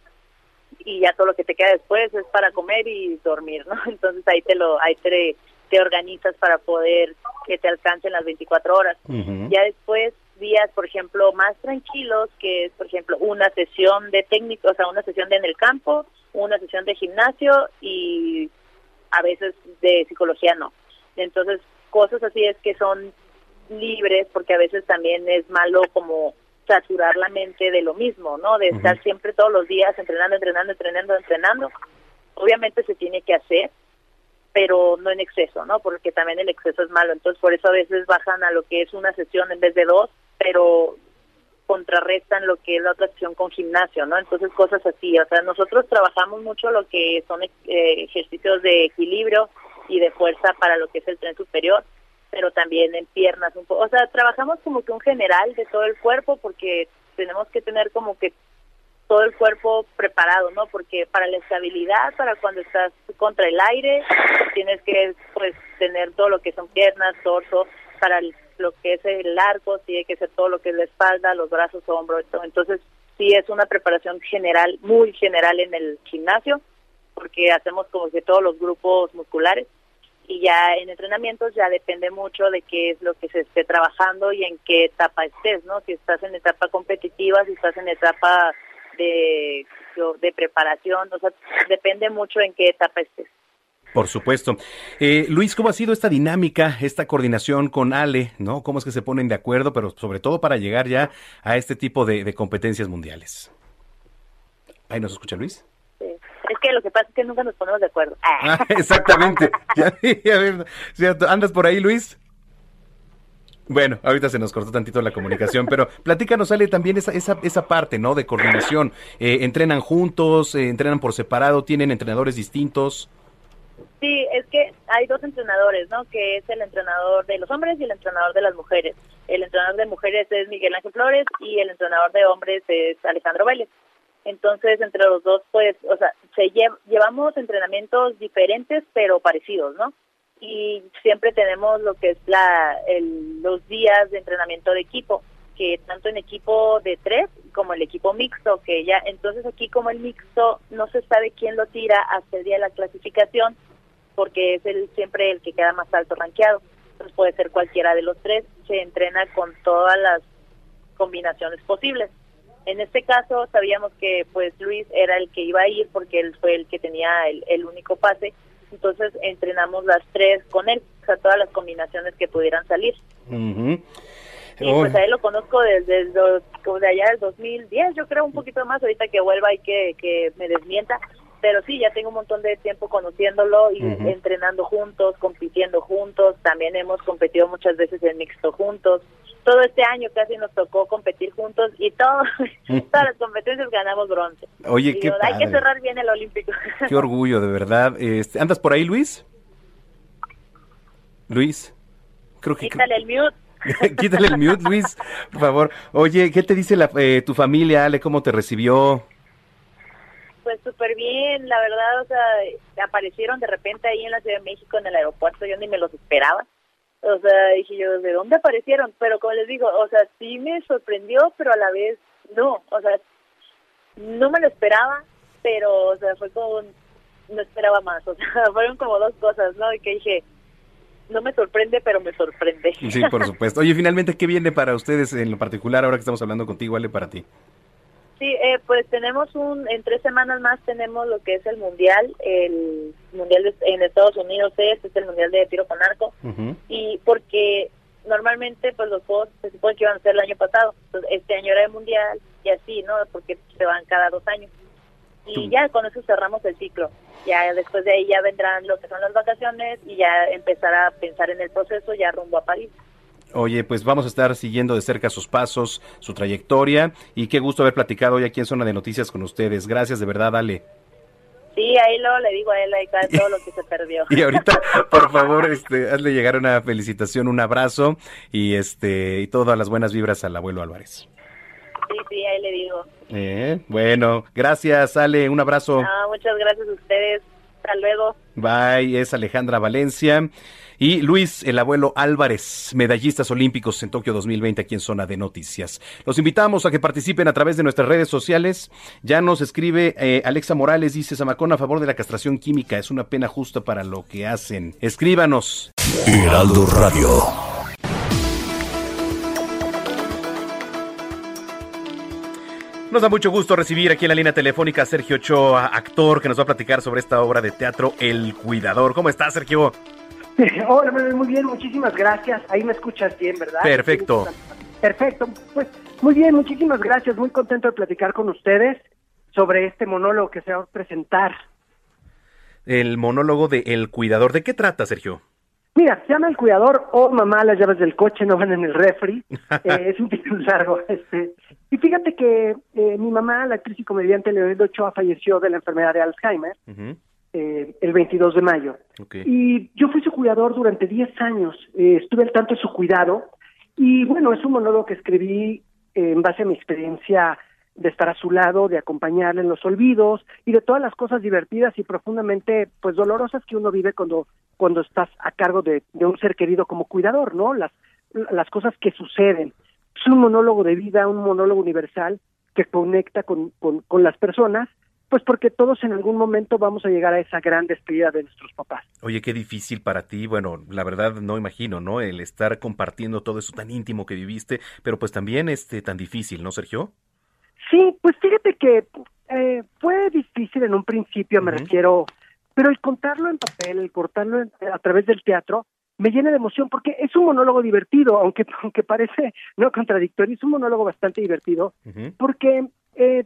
y ya todo lo que te queda después es para comer y dormir, ¿no? Entonces ahí te lo ahí te, te organizas para poder que te alcancen las 24 horas. Ya después días, por ejemplo, más tranquilos, que es, por ejemplo, una sesión de técnico, o sea, una sesión de en el campo, una sesión de gimnasio y a veces de psicología no. Entonces, cosas así es que son libres, porque a veces también es malo como saturar la mente de lo mismo, ¿no? De estar siempre todos los días entrenando, entrenando, entrenando, entrenando. Obviamente se tiene que hacer, pero no en exceso, ¿no? Porque también el exceso es malo. Entonces, por eso a veces bajan a lo que es una sesión en vez de dos, pero contrarrestan lo que es la otra sesión con gimnasio, ¿no? Entonces, cosas así. O sea, nosotros trabajamos mucho lo que son eh, ejercicios de equilibrio y de fuerza para lo que es el tren superior, pero también en piernas un poco. O sea, trabajamos como que un general de todo el cuerpo porque tenemos que tener como que todo el cuerpo preparado, ¿no? Porque para la estabilidad, para cuando estás contra el aire, tienes que pues tener todo lo que son piernas, torso, para lo que es el arco, tiene que ser todo lo que es la espalda, los brazos, hombros. Entonces, sí es una preparación general, muy general en el gimnasio, porque hacemos como que todos los grupos musculares y ya en entrenamientos ya depende mucho de qué es lo que se esté trabajando y en qué etapa estés, ¿no? Si estás en etapa competitiva, si estás en etapa de, de preparación, o sea, depende mucho en qué etapa estés. Por supuesto. Eh, Luis, ¿cómo ha sido esta dinámica, esta coordinación con Ale, no? ¿Cómo es que se ponen de acuerdo, pero sobre todo para llegar ya a este tipo de, competencias mundiales? Ahí nos escucha Luis. Es que lo que pasa es que nunca nos ponemos de acuerdo. Ah. Ah, exactamente. Ya, ya, a ver, ¿cierto? ¿Andas por ahí, Luis? Bueno, ahorita se nos cortó tantito la comunicación, pero platícanos, Ale, también esa, esa, esa parte, ¿no? De coordinación. Eh, ¿Entrenan juntos? Eh, ¿Entrenan por separado? ¿Tienen entrenadores distintos? Sí, es que hay dos entrenadores, ¿no? Que es el entrenador de los hombres y el entrenador de las mujeres. El entrenador de mujeres es Miguel Ángel Flores y el entrenador de hombres es Alejandro Vélez. Entonces, entre los dos, pues, o sea, se llevamos entrenamientos diferentes pero parecidos, ¿no? y siempre tenemos lo que es la el, los días de entrenamiento de equipo que tanto en equipo de tres como el equipo mixto que ya entonces aquí como el mixto no se sabe quién lo tira hasta el día de la clasificación porque es el siempre el que queda más alto rankeado. Entonces puede ser cualquiera de los tres. Se entrena con todas las combinaciones posibles. En este caso sabíamos que pues Luis era el que iba a ir porque él fue el que tenía el, el único pase. Entonces entrenamos las tres con él, o sea, todas las combinaciones que pudieran salir. Y pues a él lo conozco desde, desde, allá del 2010, yo creo un poquito más, ahorita que vuelva y que, que me desmienta, pero sí, ya tengo un montón de tiempo conociéndolo y entrenando juntos, compitiendo juntos, también hemos competido muchas veces en mixto juntos, todo este año casi nos tocó competir juntos y todo, todas las competencias ganamos bronce. Oye, qué Hay que cerrar bien el Olímpico. Qué orgullo, de verdad. Este, ¿Andas por ahí, Luis? Luis, creo que... Quítale el mute. Quítale el mute, Luis, por favor. Oye, ¿qué te dice la, eh, tu familia, Ale? ¿Cómo te recibió? Pues súper bien, la verdad, o sea, aparecieron de repente ahí en la Ciudad de México en el aeropuerto, yo ni me los esperaba o sea, dije yo, ¿de dónde aparecieron? Pero como les digo, o sea, sí me sorprendió, pero a la vez no, o sea, no me lo esperaba, pero, o sea, fue como, no esperaba más, o sea, fueron como dos cosas, ¿no? Y que dije, no me sorprende, pero me sorprende. Sí, por supuesto. Oye, finalmente, ¿qué viene para ustedes en lo particular ahora que estamos hablando contigo, Ale, para ti? Sí, eh, pues tenemos un, en tres semanas más tenemos lo que es el mundial, el mundial en Estados Unidos es, es el mundial de tiro con arco, y porque normalmente pues los juegos se supone que iban a ser el año pasado, entonces este año era el mundial y así, ¿no? Porque se van cada dos años. Y ya con eso cerramos el ciclo. Ya después de ahí ya vendrán lo que son las vacaciones y ya empezar a pensar en el proceso ya rumbo a París. Oye, pues vamos a estar siguiendo de cerca sus pasos, su trayectoria y qué gusto haber platicado hoy aquí en Zona de Noticias con ustedes. Gracias de verdad, Ale. Sí, ahí luego le digo a él ahí todo lo que se perdió. y ahorita, por favor, este, hazle llegar una felicitación, un abrazo y este y todas las buenas vibras al abuelo Álvarez. Sí, sí, ahí le digo. Eh, bueno, gracias, Ale, un abrazo. muchas gracias a ustedes. Hasta luego. Bye, es Alejandra Valencia. Y Luis, el abuelo Álvarez, medallistas olímpicos en Tokio 2020 aquí en Zona de Noticias. Los invitamos a que participen a través de nuestras redes sociales. Ya nos escribe eh, Alexa Morales, dice Zamacón a favor de la castración química. Es una pena justa para lo que hacen. Escríbanos. Heraldo Radio. Nos da mucho gusto recibir aquí en la línea telefónica a Sergio Ochoa, actor, que nos va a platicar sobre esta obra de teatro El Cuidador. ¿Cómo estás, Sergio? Hola, muy bien, muchísimas gracias. Ahí me escuchas bien, ¿verdad? Perfecto. Perfecto. Pues muy bien, muchísimas gracias. Muy contento de platicar con ustedes sobre este monólogo que se va a presentar. El monólogo de El Cuidador. ¿De qué trata, Sergio? Mira, se llama El Cuidador o Mamá, las llaves del coche no van en el refri. Eh, es un título largo. Este. Y fíjate que eh, mi mamá, la actriz y comediante Leonel Ochoa, falleció de la enfermedad de Alzheimer. Eh, el 22 de mayo. Y yo fui su cuidador durante 10 años, eh, estuve al tanto de su cuidado y bueno, es un monólogo que escribí eh, en base a mi experiencia de estar a su lado, de acompañarle en los olvidos y de todas las cosas divertidas y profundamente pues dolorosas que uno vive cuando cuando estás a cargo de, un ser querido como cuidador, ¿no? Las las cosas que suceden. Es un monólogo de vida, un monólogo universal que conecta con, con, con las personas pues porque todos en algún momento vamos a llegar a esa gran despedida de nuestros papás. Oye, qué difícil para ti, bueno, la verdad no imagino, ¿no? El estar compartiendo todo eso tan íntimo que viviste, pero pues también este tan difícil, ¿no, Sergio? Sí, pues fíjate que eh, fue difícil en un principio, me refiero, pero el contarlo en papel, el cortarlo a través del teatro, me llena de emoción porque es un monólogo divertido, aunque aunque parece no contradictorio, es un monólogo bastante divertido, porque eh,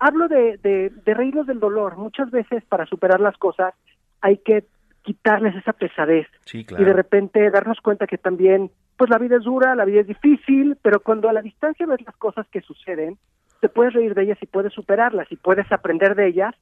hablo de, de, de reírnos del dolor. Muchas veces para superar las cosas hay que quitarles esa pesadez Sí, y de repente darnos cuenta que también, pues la vida es dura, la vida es difícil, pero cuando a la distancia ves las cosas que suceden, te puedes reír de ellas y puedes superarlas y puedes aprender de ellas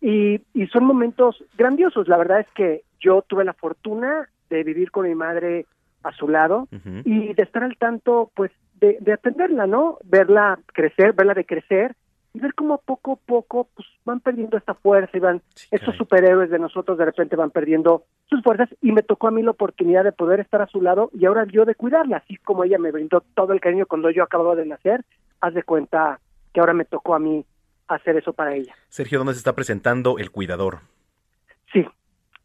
y, y son momentos grandiosos. La verdad es que yo tuve la fortuna de vivir con mi madre a su lado y de estar al tanto, pues, de, de atenderla, ¿no? Verla crecer, verla de crecer y ver cómo poco a poco pues, van perdiendo esta fuerza y van, estos superhéroes de nosotros de repente van perdiendo sus fuerzas y me tocó a mí la oportunidad de poder estar a su lado y ahora yo de cuidarla, así como ella me brindó todo el cariño cuando yo acababa de nacer, haz de cuenta que ahora me tocó a mí hacer eso para ella. Sergio, ¿dónde se está presentando El Cuidador? Sí,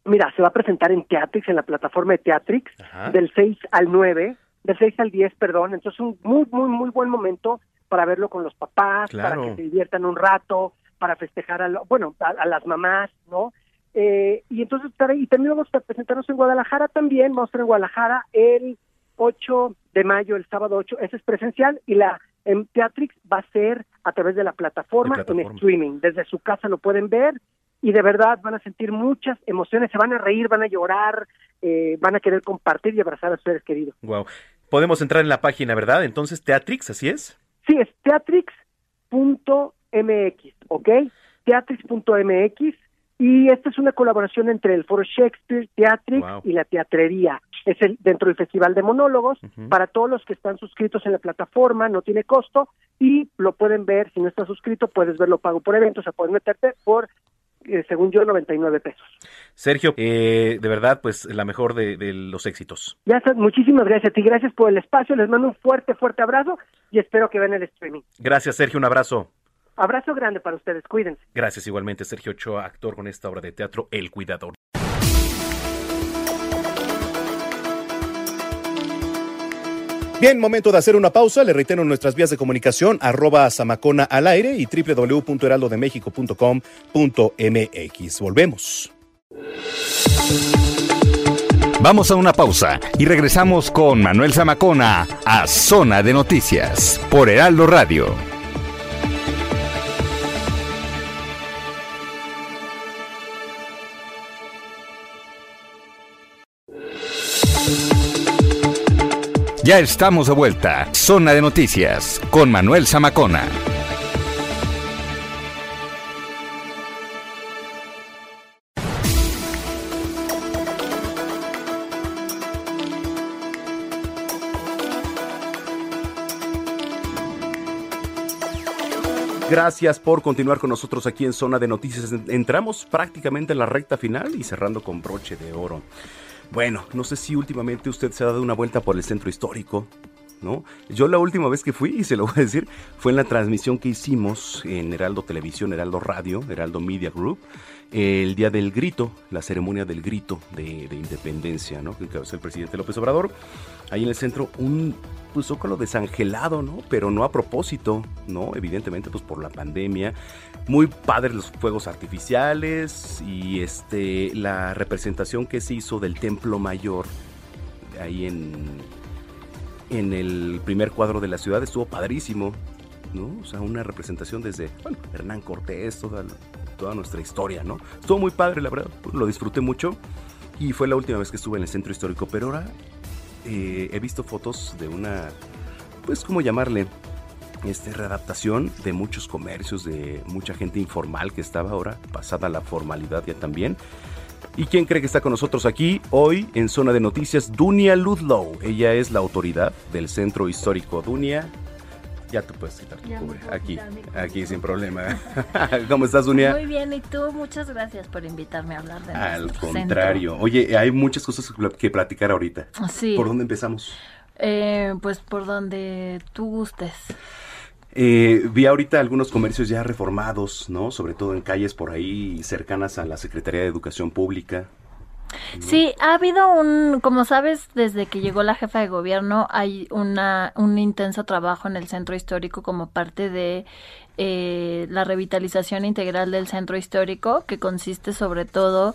mira, se va a presentar en Teatrix, en la plataforma de Teatrix, del 6 al 9, del 6 al 10, perdón, entonces un muy, muy, muy buen momento para verlo con los papás, Claro. para que se diviertan un rato, para festejar a, lo- bueno, a, a las mamás, ¿no? Eh, y entonces, y también vamos a presentarnos en Guadalajara también, vamos a estar en Guadalajara el 8 de mayo, el sábado 8, ese es presencial, y la en Teatrix va a ser a través de la plataforma, De plataforma. en streaming, desde su casa lo pueden ver, y de verdad van a sentir muchas emociones, se van a reír, van a llorar, eh, van a querer compartir y abrazar a sus seres queridos. Wow. Podemos entrar en la página, ¿verdad? Entonces, Teatrix, ¿así es? Sí, es teatrix.mx, ¿ok? Teatrix.mx y esta es una colaboración entre el Foro Shakespeare, Teatrix Wow. y la Teatrería. Es el, dentro del Festival de Monólogos. Para todos los que están suscritos en la plataforma, no tiene costo y lo pueden ver. Si no estás suscrito, puedes verlo pago por evento, o sea, puedes meterte por, eh, según yo, 99 pesos. Sergio, eh, de verdad, pues la mejor de, de los éxitos. Ya muchísimas gracias a ti, gracias por el espacio. Les mando un fuerte, fuerte abrazo y espero que vean el streaming. Gracias, Sergio, un abrazo. Abrazo grande para ustedes, cuídense. Gracias igualmente, Sergio Ochoa, actor con esta obra de teatro El Cuidador. Bien, momento de hacer una pausa. Le reitero nuestras vías de comunicación, arroba Samacona al aire y www.heraldodemexico.com.mx. Volvemos. Vamos a una pausa y regresamos con Manuel Zamacona a Zona de Noticias por Heraldo Radio. Ya estamos de vuelta. Zona de Noticias con Manuel Zamacona. Gracias por continuar con nosotros aquí en Zona de Noticias. Entramos prácticamente en la recta final y cerrando con broche de oro. Bueno, no sé si últimamente usted se ha dado una vuelta por el centro histórico, ¿no? Yo la última vez que fui, y se lo voy a decir, fue en la transmisión que hicimos en Heraldo Televisión, Heraldo Radio, Heraldo Media Group, el día del grito, la ceremonia del grito de, de independencia, ¿no? Que encabezó el presidente López Obrador. Ahí en el centro, un pues, zócalo desangelado, ¿no? Pero no a propósito, ¿no? Evidentemente, pues por la pandemia. Muy padres los fuegos artificiales y este la representación que se hizo del Templo Mayor ahí en, en el primer cuadro de la ciudad estuvo padrísimo, ¿no? O sea, una representación desde, Hernán Cortés, toda, toda nuestra historia, ¿no? Estuvo muy padre, la verdad, lo disfruté mucho y fue la última vez que estuve en el centro histórico, pero ahora eh, he visto fotos de una, pues, ¿cómo llamarle? Este, readaptación de muchos comercios, de mucha gente informal que estaba ahora, pasada la formalidad ya también. ¿Y quién cree que está con nosotros aquí hoy en Zona de Noticias? Dunia Ludlow. Ella es la autoridad del Centro Histórico Dunia. Ya tú puedes quitar tu Ya cubre. Aquí, aquí sin problema. ¿Cómo estás, Dunia? Muy bien, y tú, muchas gracias por invitarme a hablar de Al contrario. Oye, hay muchas cosas que platicar ahorita. Sí. ¿Por dónde empezamos? Eh, pues por donde tú gustes. Eh, vi ahorita algunos comercios ya reformados, ¿no? Sobre todo en calles por ahí cercanas a la Secretaría de Educación Pública. Sí, ha habido un, como sabes, desde que llegó la jefa de gobierno hay una, un intenso trabajo en el centro histórico como parte de eh, la revitalización integral del centro histórico, que consiste sobre todo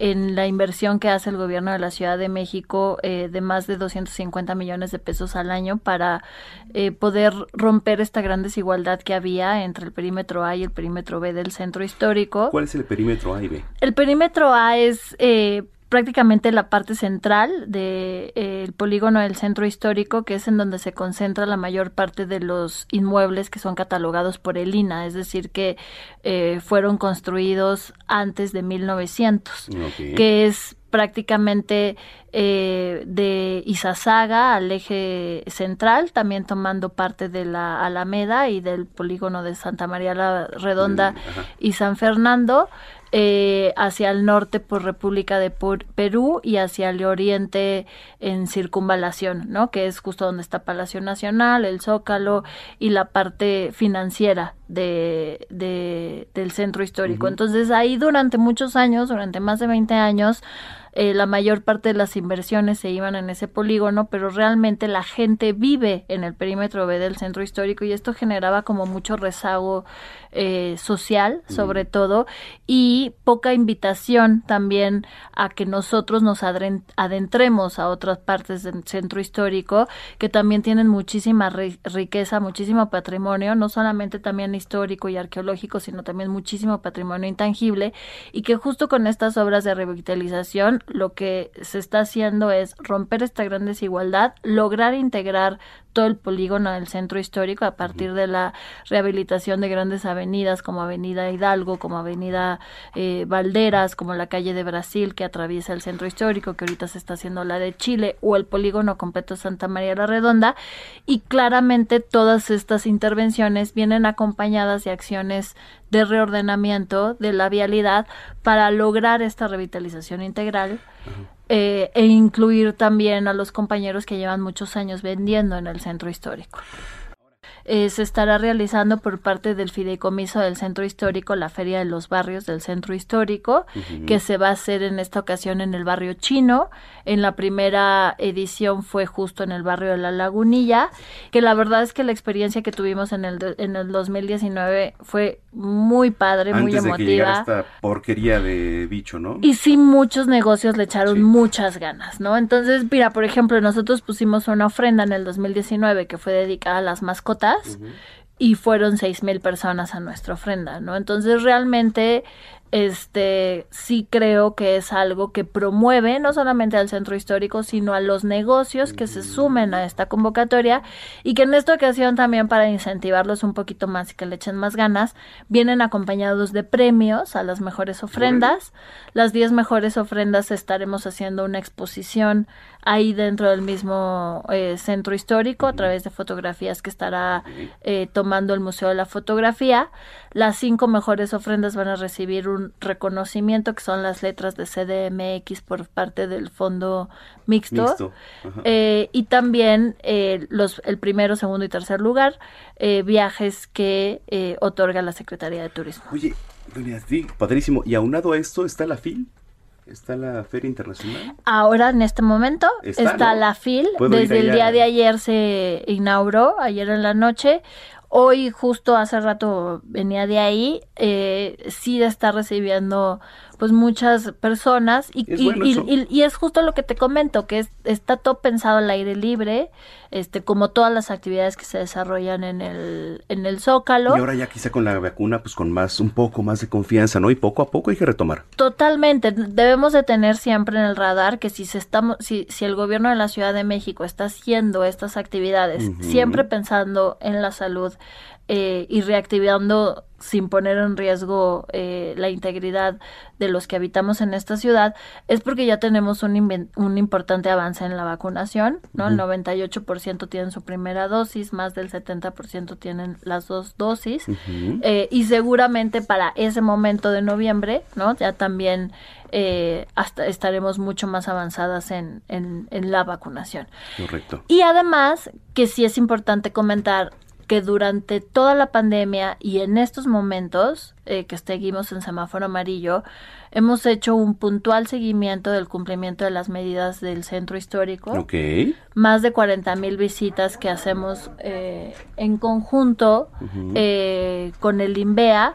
en la inversión que hace el gobierno de la Ciudad de México eh, de más de 250 millones de pesos al año para eh, poder romper esta gran desigualdad que había entre el perímetro A y el perímetro B del centro histórico. ¿Cuál es el perímetro A y B? El perímetro A es eh, prácticamente la parte central del de, eh, polígono del centro histórico, que es en donde se concentra la mayor parte de los inmuebles que son catalogados por el INA, es decir, que eh, fueron construidos antes de 1900, que es prácticamente eh, de Izazaga al eje central, también tomando parte de la Alameda y del polígono de Santa María la Redonda mm, y San Fernando. Eh, hacia el norte por República de Perú y hacia el oriente en circunvalación, ¿no? Que es justo donde está Palacio Nacional, el Zócalo y la parte financiera de, del centro histórico. Entonces ahí durante muchos años, durante más de 20 años, eh, la mayor parte de las inversiones se iban en ese polígono, pero realmente la gente vive en el perímetro B del centro histórico y esto generaba como mucho rezago eh, social, sobre todo, y poca invitación también a que nosotros nos adentremos a otras partes del centro histórico que también tienen muchísima riqueza, muchísimo patrimonio, no solamente también histórico y arqueológico, sino también muchísimo patrimonio intangible y que justo con estas obras de revitalización lo que se está haciendo es romper esta gran desigualdad, lograr integrar todo el polígono del centro histórico a partir de la rehabilitación de grandes avenidas como Avenida Hidalgo, como Avenida eh, Valderas, como la calle de Brasil que atraviesa el centro histórico, que ahorita se está haciendo la de Chile, o el polígono completo Santa María la Redonda. Y claramente todas estas intervenciones vienen acompañadas de acciones de reordenamiento de la vialidad para lograr esta revitalización integral eh, e incluir también a los compañeros que llevan muchos años vendiendo en el centro histórico. Eh, se estará realizando por parte del Fideicomiso del Centro Histórico la Feria de los Barrios del Centro Histórico, que se va a hacer en esta ocasión en el barrio chino. En la primera edición fue justo en el barrio de La Lagunilla, que la verdad es que la experiencia que tuvimos en el, en el 2019 fue muy padre, muy emotiva. De que esta porquería de bicho, ¿no? Y sí, muchos negocios le echaron muchas ganas, ¿no? Entonces, mira, por ejemplo, nosotros pusimos una ofrenda en el 2019 que fue dedicada a las mascotas y fueron seis mil personas a nuestra ofrenda, ¿no? Entonces realmente este sí creo que es algo que promueve no solamente al centro histórico, sino a los negocios que se sumen a esta convocatoria y que en esta ocasión también para incentivarlos un poquito más y que le echen más ganas, vienen acompañados de premios a las mejores ofrendas. Las 10 mejores ofrendas estaremos haciendo una exposición ahí dentro del mismo eh, centro histórico a través de fotografías que estará eh, tomando el Museo de la Fotografía. Las cinco mejores ofrendas van a recibir un reconocimiento que son las letras de CDMX por parte del Fondo Mixto. Eh, y también los, el primero, segundo y tercer lugar, viajes que otorga la Secretaría de Turismo. Oye, padrísimo. Y aunado a esto está la FIL. ¿Está la Feria Internacional? Ahora, en este momento, está, la FIL. Desde el día de ayer se inauguró, ayer en la noche. Hoy, justo hace rato venía de ahí, eh, sí está recibiendo pues muchas personas y, y, es justo lo que te comento, que está todo pensado al aire libre, este como todas las actividades que se desarrollan en el, en el Zócalo. Y ahora ya quizá con la vacuna, pues con más, un poco más de confianza, ¿no? Y poco a poco hay que retomar. Totalmente, debemos de tener siempre en el radar que si se estamos, si, si el gobierno de la Ciudad de México está haciendo estas actividades, siempre pensando en la salud eh, y reactivando sin poner en riesgo eh, la integridad de los que habitamos en esta ciudad, es porque ya tenemos un, un importante avance en la vacunación, ¿no? El 98% tienen su primera dosis, más del 70% tienen las dos dosis, eh, y seguramente para ese momento de noviembre, ¿no? Ya también hasta estaremos mucho más avanzadas en, en, en la vacunación. Correcto. Y además, que sí es importante comentar, que durante toda la pandemia y en estos momentos eh, que seguimos en semáforo amarillo, hemos hecho un puntual seguimiento del cumplimiento de las medidas del centro histórico. Ok. Más de 40 mil visitas que hacemos eh, en conjunto eh, con el INVEA,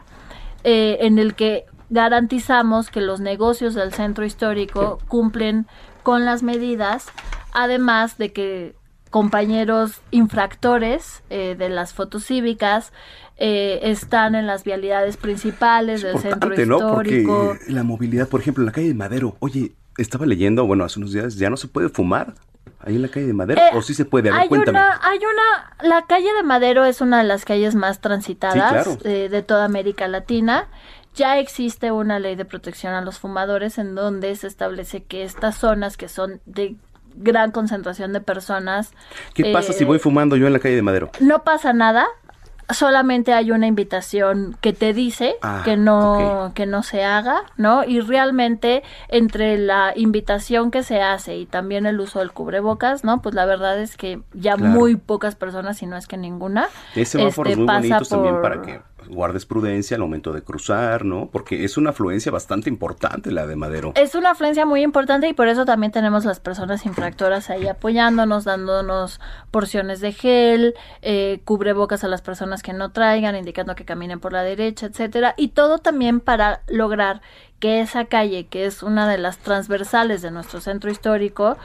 eh, en el que garantizamos que los negocios del centro histórico cumplen con las medidas, además de que compañeros infractores eh, de las fotos cívicas eh, están en las vialidades principales del centro Importante, ¿no? histórico. Porque la movilidad, por ejemplo, en la calle de Madero, oye, estaba leyendo, bueno, hace unos días, ya no se puede fumar ahí en la calle de Madero, Eh, o sí se puede, a ver, hay cuéntame. una, hay una, la calle de Madero es una de las calles más transitadas Sí, claro. eh, de toda América Latina. Ya existe una ley de protección a los fumadores en donde se establece que estas zonas que son de gran concentración de personas. ¿Qué pasa eh, si voy fumando yo en la calle de Madero? No pasa nada, solamente hay una invitación que te dice Ah, que no que no se haga, ¿no? Y realmente entre la invitación que se hace y también el uso del cubrebocas, ¿no? Pues la verdad es que ya Claro. muy pocas personas, si no es que ninguna, este, pasa bonitos también por- para que guardes prudencia al momento de cruzar, ¿no? Porque es una afluencia bastante importante la de Madero. Es una afluencia muy importante y por eso también tenemos las personas infractoras ahí apoyándonos, dándonos porciones de gel, eh, cubrebocas a las personas que no traigan, indicando que caminen por la derecha, etcétera, y todo también para lograr que esa calle, que es una de las transversales de nuestro centro histórico,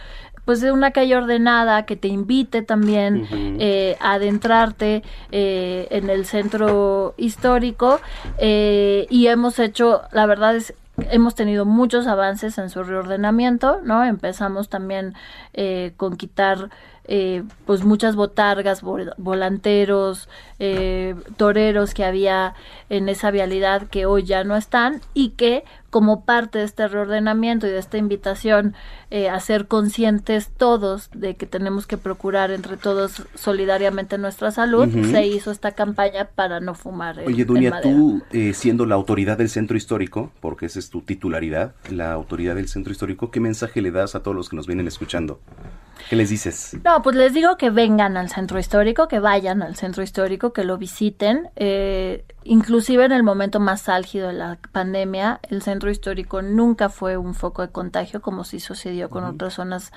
pues de una calle ordenada que te invite también eh, a adentrarte eh, en el centro histórico eh, y hemos hecho, la verdad es hemos tenido muchos avances en su reordenamiento, ¿no? Empezamos también eh, con quitar eh, pues muchas botargas, vol- volanteros, eh, toreros que había en esa vialidad que hoy ya no están y que como parte de este reordenamiento y de esta invitación eh, a ser conscientes todos de que tenemos que procurar entre todos solidariamente nuestra salud, se hizo esta campaña para no fumar. en- Oye, Dunia, tú eh, siendo la autoridad del centro histórico, porque esa es tu titularidad, la autoridad del centro histórico, ¿qué mensaje le das a todos los que nos vienen escuchando? ¿Qué les dices? No, pues les digo que vengan al centro histórico, que vayan al centro histórico, que lo visiten. Eh, inclusive en el momento más álgido de la pandemia, el centro histórico nunca fue un foco de contagio como sí sucedió con otras zonas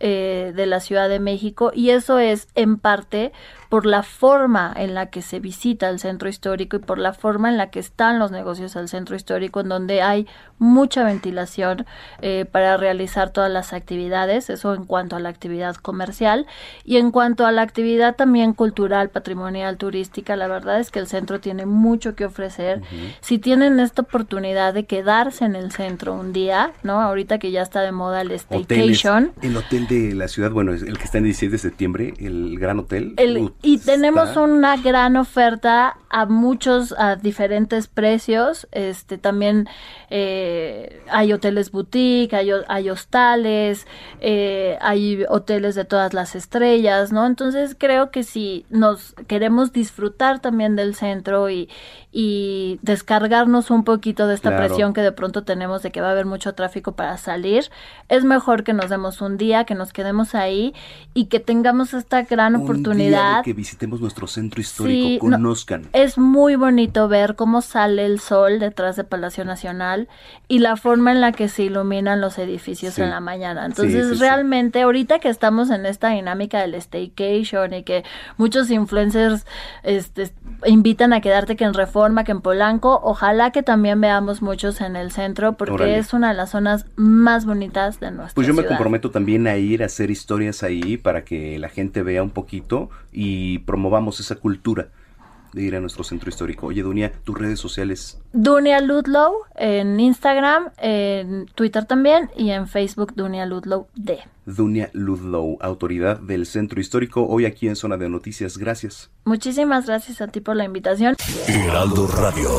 eh, de la Ciudad de México y eso es en parte por la forma en la que se visita el centro histórico y por la forma en la que están los negocios del centro histórico en donde hay mucha ventilación eh, para realizar todas las actividades, eso en cuanto a la actividad comercial y en cuanto a la actividad también cultural, patrimonial, turística, la verdad es que el centro tiene mucho que ofrecer. Si tienen esta oportunidad de quedarse en el centro un día, ¿no? Ahorita que ya está de moda el Hoteles, staycation, el hotel de la ciudad, bueno, es el que está en el 16 de septiembre, el Gran Hotel. El- y tenemos una gran oferta a muchos, a diferentes precios. Este también eh, hay hoteles boutique, hay, ho- hay hostales, eh, hay hoteles de todas las estrellas, ¿no? Entonces creo que si nos queremos disfrutar también del centro y, y descargarnos un poquito de esta Claro. presión que de pronto tenemos de que va a haber mucho tráfico para salir, es mejor que nos demos un día, que nos quedemos ahí y que tengamos esta gran un día de oportunidad. que visitemos nuestro centro histórico, Sí, no, conozcan. es muy bonito ver cómo sale el sol detrás de Palacio Nacional y la forma en la que se iluminan los edificios Sí. en la mañana. Entonces, sí, realmente, ahorita que estamos en esta dinámica del staycation y que muchos influencers este, invitan a quedarte que en Reforma, que en Polanco, ojalá que también veamos muchos en el centro porque Órale. es una de las zonas más bonitas de nuestra Pues yo me ciudad. comprometo también a ir a hacer historias ahí para que la gente vea un poquito y promovamos esa cultura de ir a nuestro centro histórico. Oye, Dunia, tus redes sociales. Dunia Ludlow en Instagram, en Twitter también y en Facebook Dunia Ludlow D. Dunia Ludlow, autoridad del centro histórico, hoy aquí en Zona de Noticias. Gracias. Muchísimas gracias a ti por la invitación. Heraldo Radio.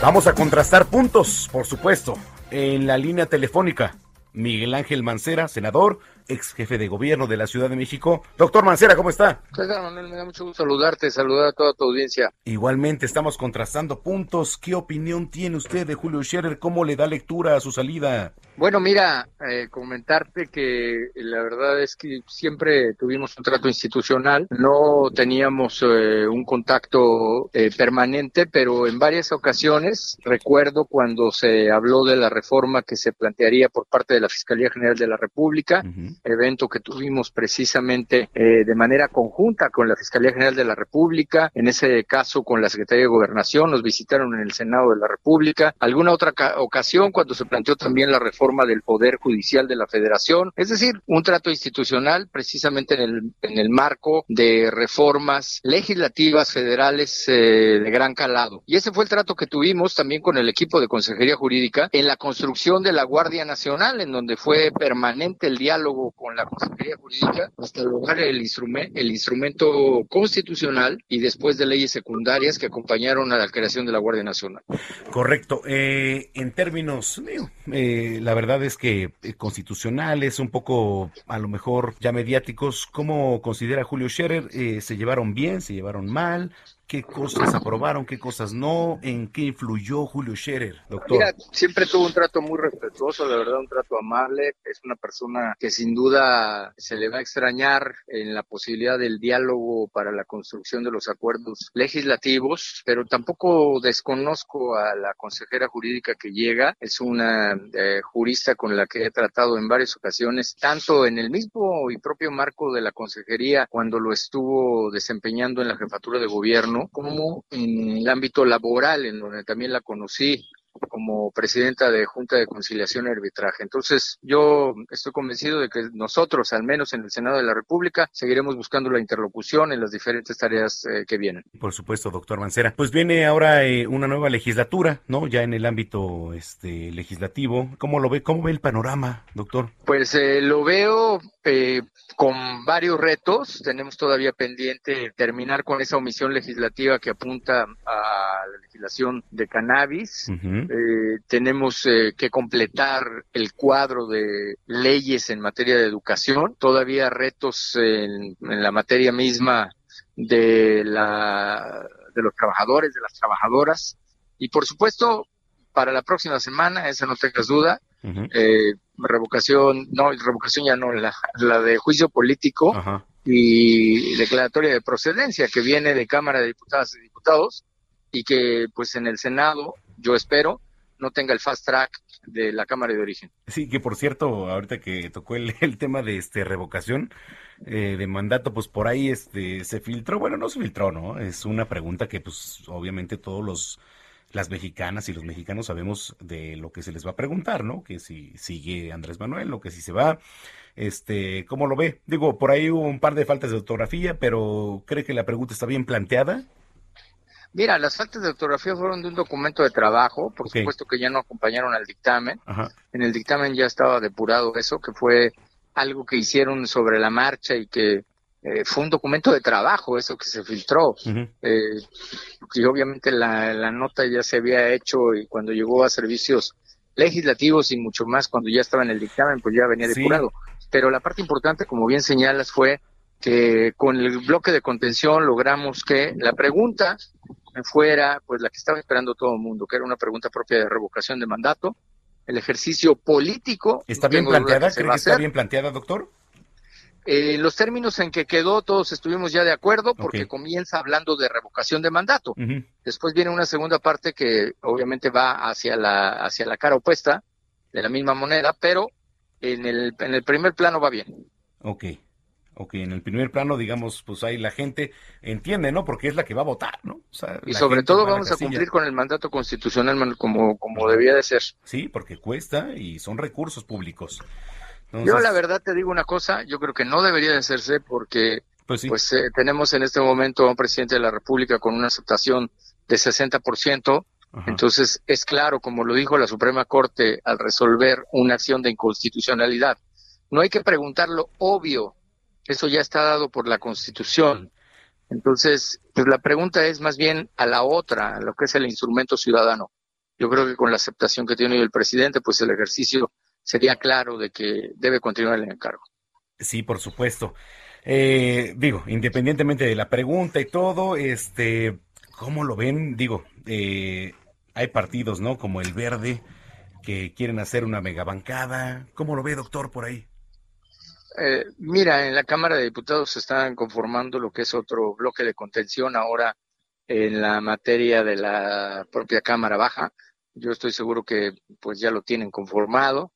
Vamos a contrastar puntos, por supuesto. En la línea telefónica, Miguel Ángel Mancera, senador, ex jefe de gobierno de la Ciudad de México. Doctor Mancera, ¿cómo está? ¿Qué tal, Manuel? Me da mucho gusto saludarte, saludar a toda tu audiencia. Igualmente estamos contrastando puntos. ¿Qué opinión tiene usted de Julio Scherer? ¿Cómo le da lectura a su salida? Bueno, mira, eh, comentarte que la verdad es que siempre tuvimos un trato institucional, no teníamos eh, un contacto eh, permanente, pero en varias ocasiones recuerdo cuando se habló de la reforma que se plantearía por parte de la Fiscalía General de la República, evento que tuvimos precisamente de manera conjunta con la Fiscalía General de la República, en ese caso con la Secretaría de Gobernación, nos visitaron en el Senado de la República, alguna otra ocasión cuando se planteó también la reforma del Poder Judicial de la Federación, es decir, un trato institucional precisamente en el, en el marco de reformas legislativas federales eh, de gran calado. Y ese fue el trato que tuvimos también con el equipo de Consejería Jurídica en la construcción de la Guardia Nacional, en donde fue permanente el diálogo con la Consejería Jurídica hasta lograr el, el instrumento constitucional y después de leyes secundarias que acompañaron a la creación de la Guardia Nacional. Correcto. Eh, en términos, eh, verdad es que eh, constitucionales, un poco a lo mejor ya mediáticos, ¿cómo considera Julio Scherer? Eh, ¿Se llevaron bien? ¿Se llevaron mal? Qué cosas aprobaron, qué cosas no, en qué influyó Julio Scherer, doctor. Mira, siempre tuvo un trato muy respetuoso, la verdad, un trato amable. Es una persona que sin duda se le va a extrañar en la posibilidad del diálogo para la construcción de los acuerdos legislativos, pero tampoco desconozco a la consejera jurídica que llega. Es una eh, jurista con la que he tratado en varias ocasiones, tanto en el mismo y propio marco de la consejería cuando lo estuvo desempeñando en la jefatura de gobierno como en el ámbito laboral, en donde también la conocí como presidenta de Junta de Conciliación y Arbitraje. Entonces, yo estoy convencido de que nosotros, al menos en el Senado de la República, seguiremos buscando la interlocución en las diferentes tareas eh, que vienen. Por supuesto, doctor Mancera. Pues viene ahora eh, una nueva legislatura, ¿no? Ya en el ámbito este, legislativo. ¿Cómo lo ve? ¿Cómo ve el panorama, doctor? Pues eh, lo veo con varios retos. Tenemos todavía pendiente terminar con esa omisión legislativa que apunta a la legislación de cannabis. Eh, tenemos eh, que completar el cuadro de leyes en materia de educación, todavía retos en, la materia misma de, la, de los trabajadores, de las trabajadoras, y por supuesto, para la próxima semana, esa no tengas duda, eh, revocación, no, revocación ya no, la, la de juicio político y declaratoria de procedencia que viene de Cámara de Diputadas y Diputados y que pues en el Senado, yo espero, no tenga el fast track de la Cámara de Origen. Sí, que por cierto, ahorita que tocó el, el tema de este revocación eh, de mandato, pues por ahí este se filtró, bueno, no se filtró, ¿no? Es una pregunta que pues obviamente todos los las mexicanas y los mexicanos sabemos de lo que se les va a preguntar, ¿no? Que si sigue Andrés Manuel o que si se va, este, ¿cómo lo ve? Digo, por ahí hubo un par de faltas de ortografía, pero ¿cree que la pregunta está bien planteada? Mira, las faltas de ortografía fueron de un documento de trabajo, por supuesto que ya no acompañaron al dictamen. En el dictamen ya estaba depurado eso, que fue algo que hicieron sobre la marcha y que eh, fue un documento de trabajo, eso que se filtró. Eh, y obviamente la, la, nota ya se había hecho y cuando llegó a servicios legislativos y mucho más cuando ya estaba en el dictamen, pues ya venía depurado. Pero la parte importante, como bien señalas, fue que con el bloque de contención logramos que la pregunta fuera pues la que estaba esperando todo el mundo, que era una pregunta propia de revocación de mandato, el ejercicio político. ¿Está bien planteada? ¿Cree que está bien planteada, doctor? Eh, los términos en que quedó todos estuvimos ya de acuerdo porque comienza hablando de revocación de mandato. Después viene una segunda parte que obviamente va hacia la, hacia la cara opuesta de la misma moneda, pero en el, en el primer plano va bien. Ok. Ok, en el primer plano, digamos, pues ahí la gente entiende, ¿no? Porque es la que va a votar, ¿no? y sobre todo vamos a cumplir con el mandato constitucional como, como debía de ser. Sí, porque cuesta y son recursos públicos. Yo la verdad te digo una cosa, yo creo que no debería de hacerse porque pues, pues eh, tenemos en este momento a un presidente de la República con una aceptación de 60%, entonces es claro, como lo dijo la Suprema Corte al resolver una acción de inconstitucionalidad, no hay que preguntar lo obvio, eso ya está dado por la Constitución. Entonces, pues la pregunta es más bien a la otra, a lo que es el instrumento ciudadano. Yo creo que con la aceptación que tiene el presidente, pues el ejercicio sería claro de que debe continuar el encargo. Sí, por supuesto. Eh, digo, independientemente de la pregunta y todo, este, ¿cómo lo ven? Digo, eh, hay partidos, ¿no? Como el Verde, que quieren hacer una megabancada. ¿Cómo lo ve, doctor, por ahí? Eh, mira, en la Cámara de Diputados se están conformando lo que es otro bloque de contención ahora en la materia de la propia Cámara Baja. Yo estoy seguro que pues ya lo tienen conformado.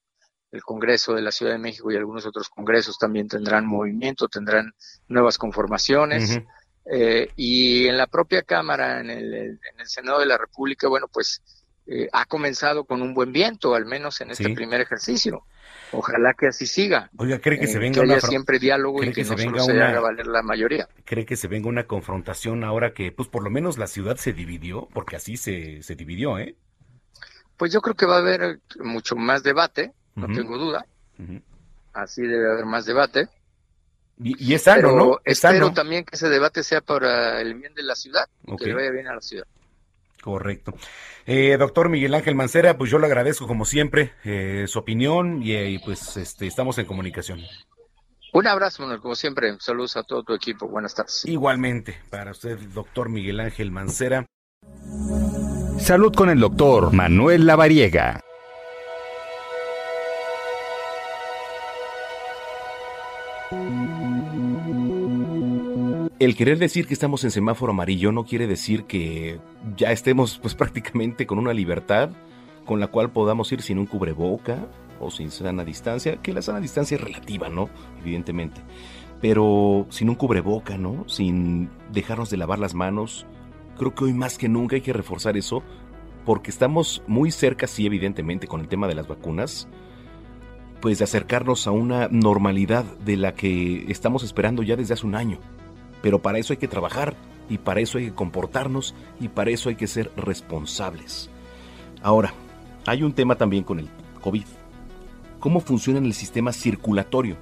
El Congreso de la Ciudad de México y algunos otros congresos también tendrán movimiento, tendrán nuevas conformaciones. Eh, y en la propia Cámara, en el, en el, Senado de la República, bueno, pues eh, ha comenzado con un buen viento, al menos en este primer ejercicio. Ojalá que así siga. Oiga, ¿cree que se venga que haya siempre diálogo y que, se venga se haga valer la mayoría? ¿Cree que se venga una confrontación ahora que, pues, por lo menos la ciudad se dividió? Porque así se, se dividió, ¿eh? Pues yo creo que va a haber mucho más debate, no tengo duda. Así debe haber más debate. Y, es sano, ¿no? espero también que ese debate sea para el bien de la ciudad, que le vaya bien a la ciudad. Correcto. Eh, doctor Miguel Ángel Mancera, pues yo le agradezco como siempre eh, su opinión y, y, pues este, estamos en comunicación. Un abrazo, como siempre. Saludos a todo tu equipo. Buenas tardes. Igualmente, para usted, doctor Miguel Ángel Mancera. Salud con el doctor Manuel Lavariega. El querer decir que estamos en semáforo amarillo no quiere decir que ya estemos pues prácticamente con una libertad con la cual podamos ir sin un cubreboca o sin sana distancia, que la sana distancia es relativa, ¿no? Evidentemente. Pero sin un cubreboca, ¿no? Sin dejarnos de lavar las manos. Creo que hoy más que nunca hay que reforzar eso porque estamos muy cerca, sí, evidentemente, con el tema de las vacunas, pues de acercarnos a una normalidad de la que estamos esperando ya desde hace un año. Pero para eso hay que trabajar y para eso hay que comportarnos y para eso hay que ser responsables. Ahora, hay un tema también con el COVID. ¿Cómo funciona en el sistema circulatorio?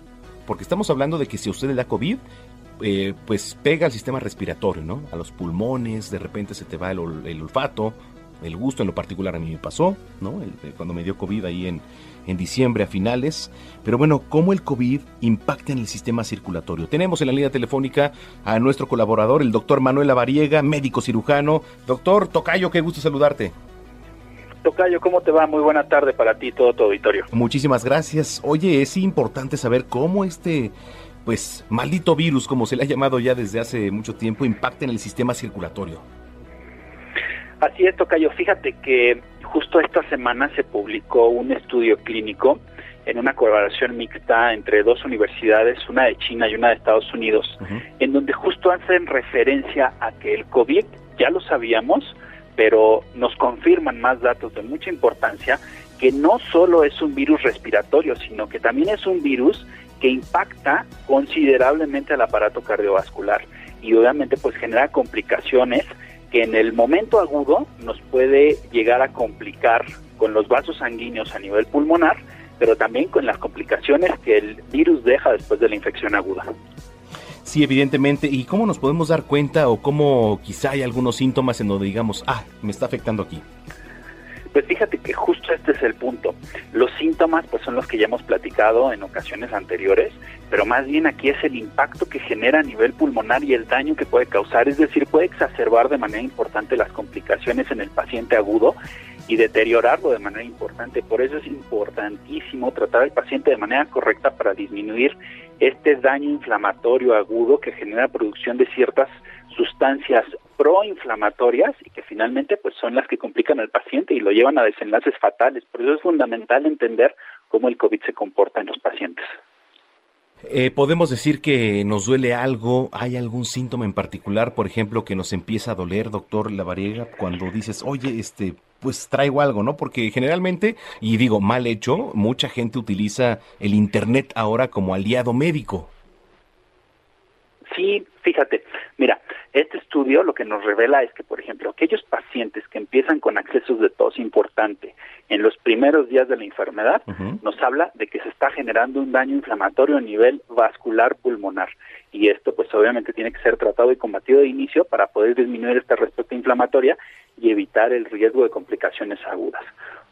Porque estamos hablando de que si a usted le da COVID, eh, pues pega al sistema respiratorio, ¿no? A los pulmones, de repente se te va el, olfato, el gusto en lo particular a mí me pasó, ¿no? cuando me dio COVID ahí en, en diciembre a finales. Pero bueno, ¿cómo el COVID impacta en el sistema circulatorio? Tenemos en la línea telefónica a nuestro colaborador, el doctor Manuel Lavariega, médico cirujano. Doctor Tocayo, qué gusto saludarte. Tocayo, ¿cómo te va? Muy buena tarde para ti y todo tu auditorio. Muchísimas gracias. Oye, es importante saber cómo este, pues, maldito virus, como se le ha llamado ya desde hace mucho tiempo, impacta en el sistema circulatorio. Así es, Tocayo. Fíjate que justo esta semana se publicó un estudio clínico en una colaboración mixta entre dos universidades, una de China y una de Estados Unidos, en donde justo hacen referencia a que el COVID ya lo sabíamos, pero nos confirman más datos de mucha importancia, que no solo es un virus respiratorio, sino que también es un virus que impacta considerablemente al aparato cardiovascular y obviamente pues genera complicaciones que en el momento agudo nos puede llegar a complicar con los vasos sanguíneos a nivel pulmonar, pero también con las complicaciones que el virus deja después de la infección aguda. Sí, evidentemente. ¿Y cómo nos podemos dar cuenta o cómo quizá hay algunos síntomas en donde digamos, ah, me está afectando aquí? Pues fíjate que justo este es el punto. Los síntomas pues son los que ya hemos platicado en ocasiones anteriores, pero más bien aquí es el impacto que genera a nivel pulmonar y el daño que puede causar, es decir, puede exacerbar de manera importante las complicaciones en el paciente agudo y deteriorarlo de manera importante. Por eso es importantísimo tratar al paciente de manera correcta para disminuir este daño inflamatorio agudo que genera producción de ciertas sustancias proinflamatorias y que finalmente pues son las que complican al paciente y lo llevan a desenlaces fatales. Por eso es fundamental entender cómo el COVID se comporta en los pacientes. Eh, podemos decir que nos duele algo, hay algún síntoma en particular, por ejemplo, que nos empieza a doler, doctor Lavariega, cuando dices, oye, este, pues traigo algo, ¿no? Porque generalmente, y digo mal hecho, mucha gente utiliza el Internet ahora como aliado médico. Sí, fíjate, mira, este estudio lo que nos revela es que, por ejemplo, aquellos pacientes que empiezan con accesos de tos importante en los primeros días de la enfermedad, nos habla de que se está generando un daño inflamatorio a nivel vascular pulmonar. Y esto, pues obviamente, tiene que ser tratado y combatido de inicio para poder disminuir esta respuesta inflamatoria y evitar el riesgo de complicaciones agudas.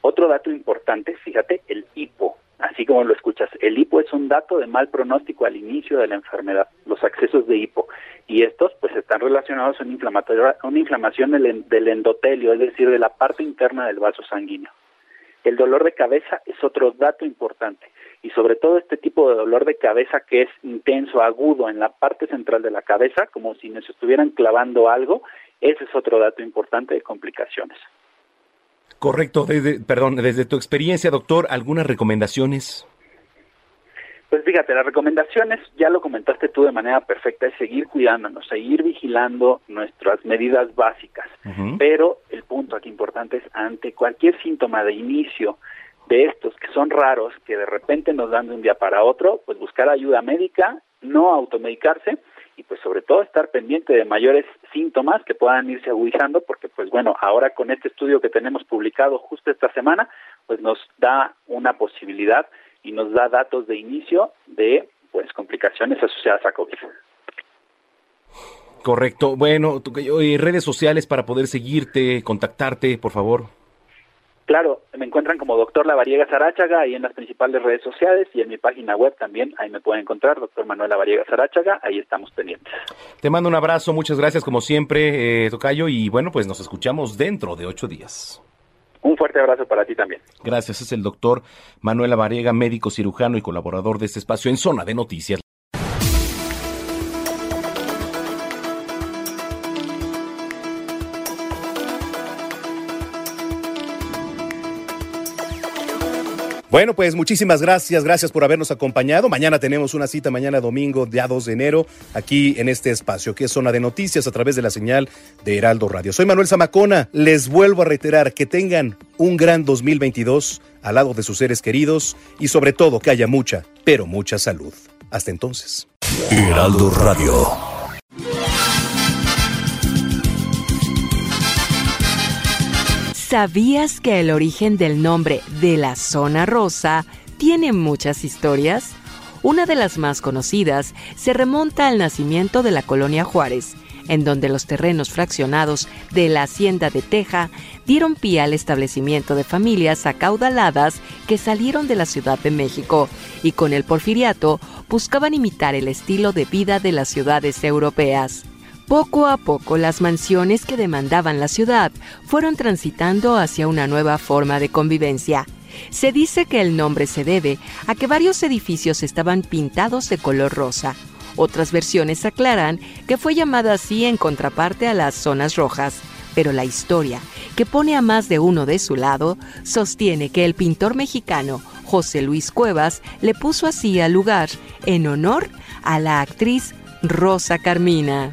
Otro dato importante, fíjate, el hipo así como lo escuchas. El hipo es un dato de mal pronóstico al inicio de la enfermedad, los accesos de hipo. Y estos pues están relacionados a una, inflamación del, endotelio, es decir, de la parte interna del vaso sanguíneo. El dolor de cabeza es otro dato importante y sobre todo este tipo de dolor de cabeza que es intenso, agudo en la parte central de la cabeza, como si nos estuvieran clavando algo, ese es otro dato importante de complicaciones. Correcto, desde, perdón, desde tu experiencia, doctor, ¿algunas recomendaciones? Pues fíjate, las recomendaciones, ya lo comentaste tú de manera perfecta, es seguir cuidándonos, seguir vigilando nuestras medidas básicas. Pero el punto aquí importante es ante cualquier síntoma de inicio de estos que son raros, que de repente nos dan de un día para otro, pues buscar ayuda médica, no automedicarse y pues sobre todo estar pendiente de mayores síntomas que puedan irse agudizando porque pues bueno, ahora con este estudio que tenemos publicado justo esta semana, pues nos da una posibilidad y nos da datos de inicio de pues complicaciones asociadas a COVID. Correcto. Bueno, redes sociales para poder seguirte, contactarte, por favor. Claro, me encuentran como doctor Lavariega Sarachaga ahí en las principales redes sociales y en mi página web también, ahí me pueden encontrar, doctor Manuel Lavariega Sarachaga, ahí estamos pendientes. Te mando un abrazo, muchas gracias como siempre, eh, Tocayo, y bueno, pues nos escuchamos dentro de ocho días. Un fuerte abrazo para ti también. Gracias, es el doctor Manuel Lavariega, médico cirujano y colaborador de este espacio en Zona de Noticias. Bueno, pues muchísimas gracias, gracias por habernos acompañado. Mañana tenemos una cita, mañana domingo, día 2 de enero, aquí en este espacio, que es Zona de Noticias a través de la señal de Heraldo Radio. Soy Manuel Zamacona, les vuelvo a reiterar que tengan un gran 2022 al lado de sus seres queridos y sobre todo que haya mucha, pero mucha salud. Hasta entonces. Heraldo Radio. ¿Sabías que el origen del nombre de la zona rosa tiene muchas historias? Una de las más conocidas se remonta al nacimiento de la colonia Juárez, en donde los terrenos fraccionados de la hacienda de Teja dieron pie al establecimiento de familias acaudaladas que salieron de la Ciudad de México y con el porfiriato buscaban imitar el estilo de vida de las ciudades europeas. Poco a poco las mansiones que demandaban la ciudad fueron transitando hacia una nueva forma de convivencia. Se dice que el nombre se debe a que varios edificios estaban pintados de color rosa. Otras versiones aclaran que fue llamada así en contraparte a las zonas rojas, pero la historia, que pone a más de uno de su lado, sostiene que el pintor mexicano José Luis Cuevas le puso así al lugar en honor a la actriz Rosa Carmina.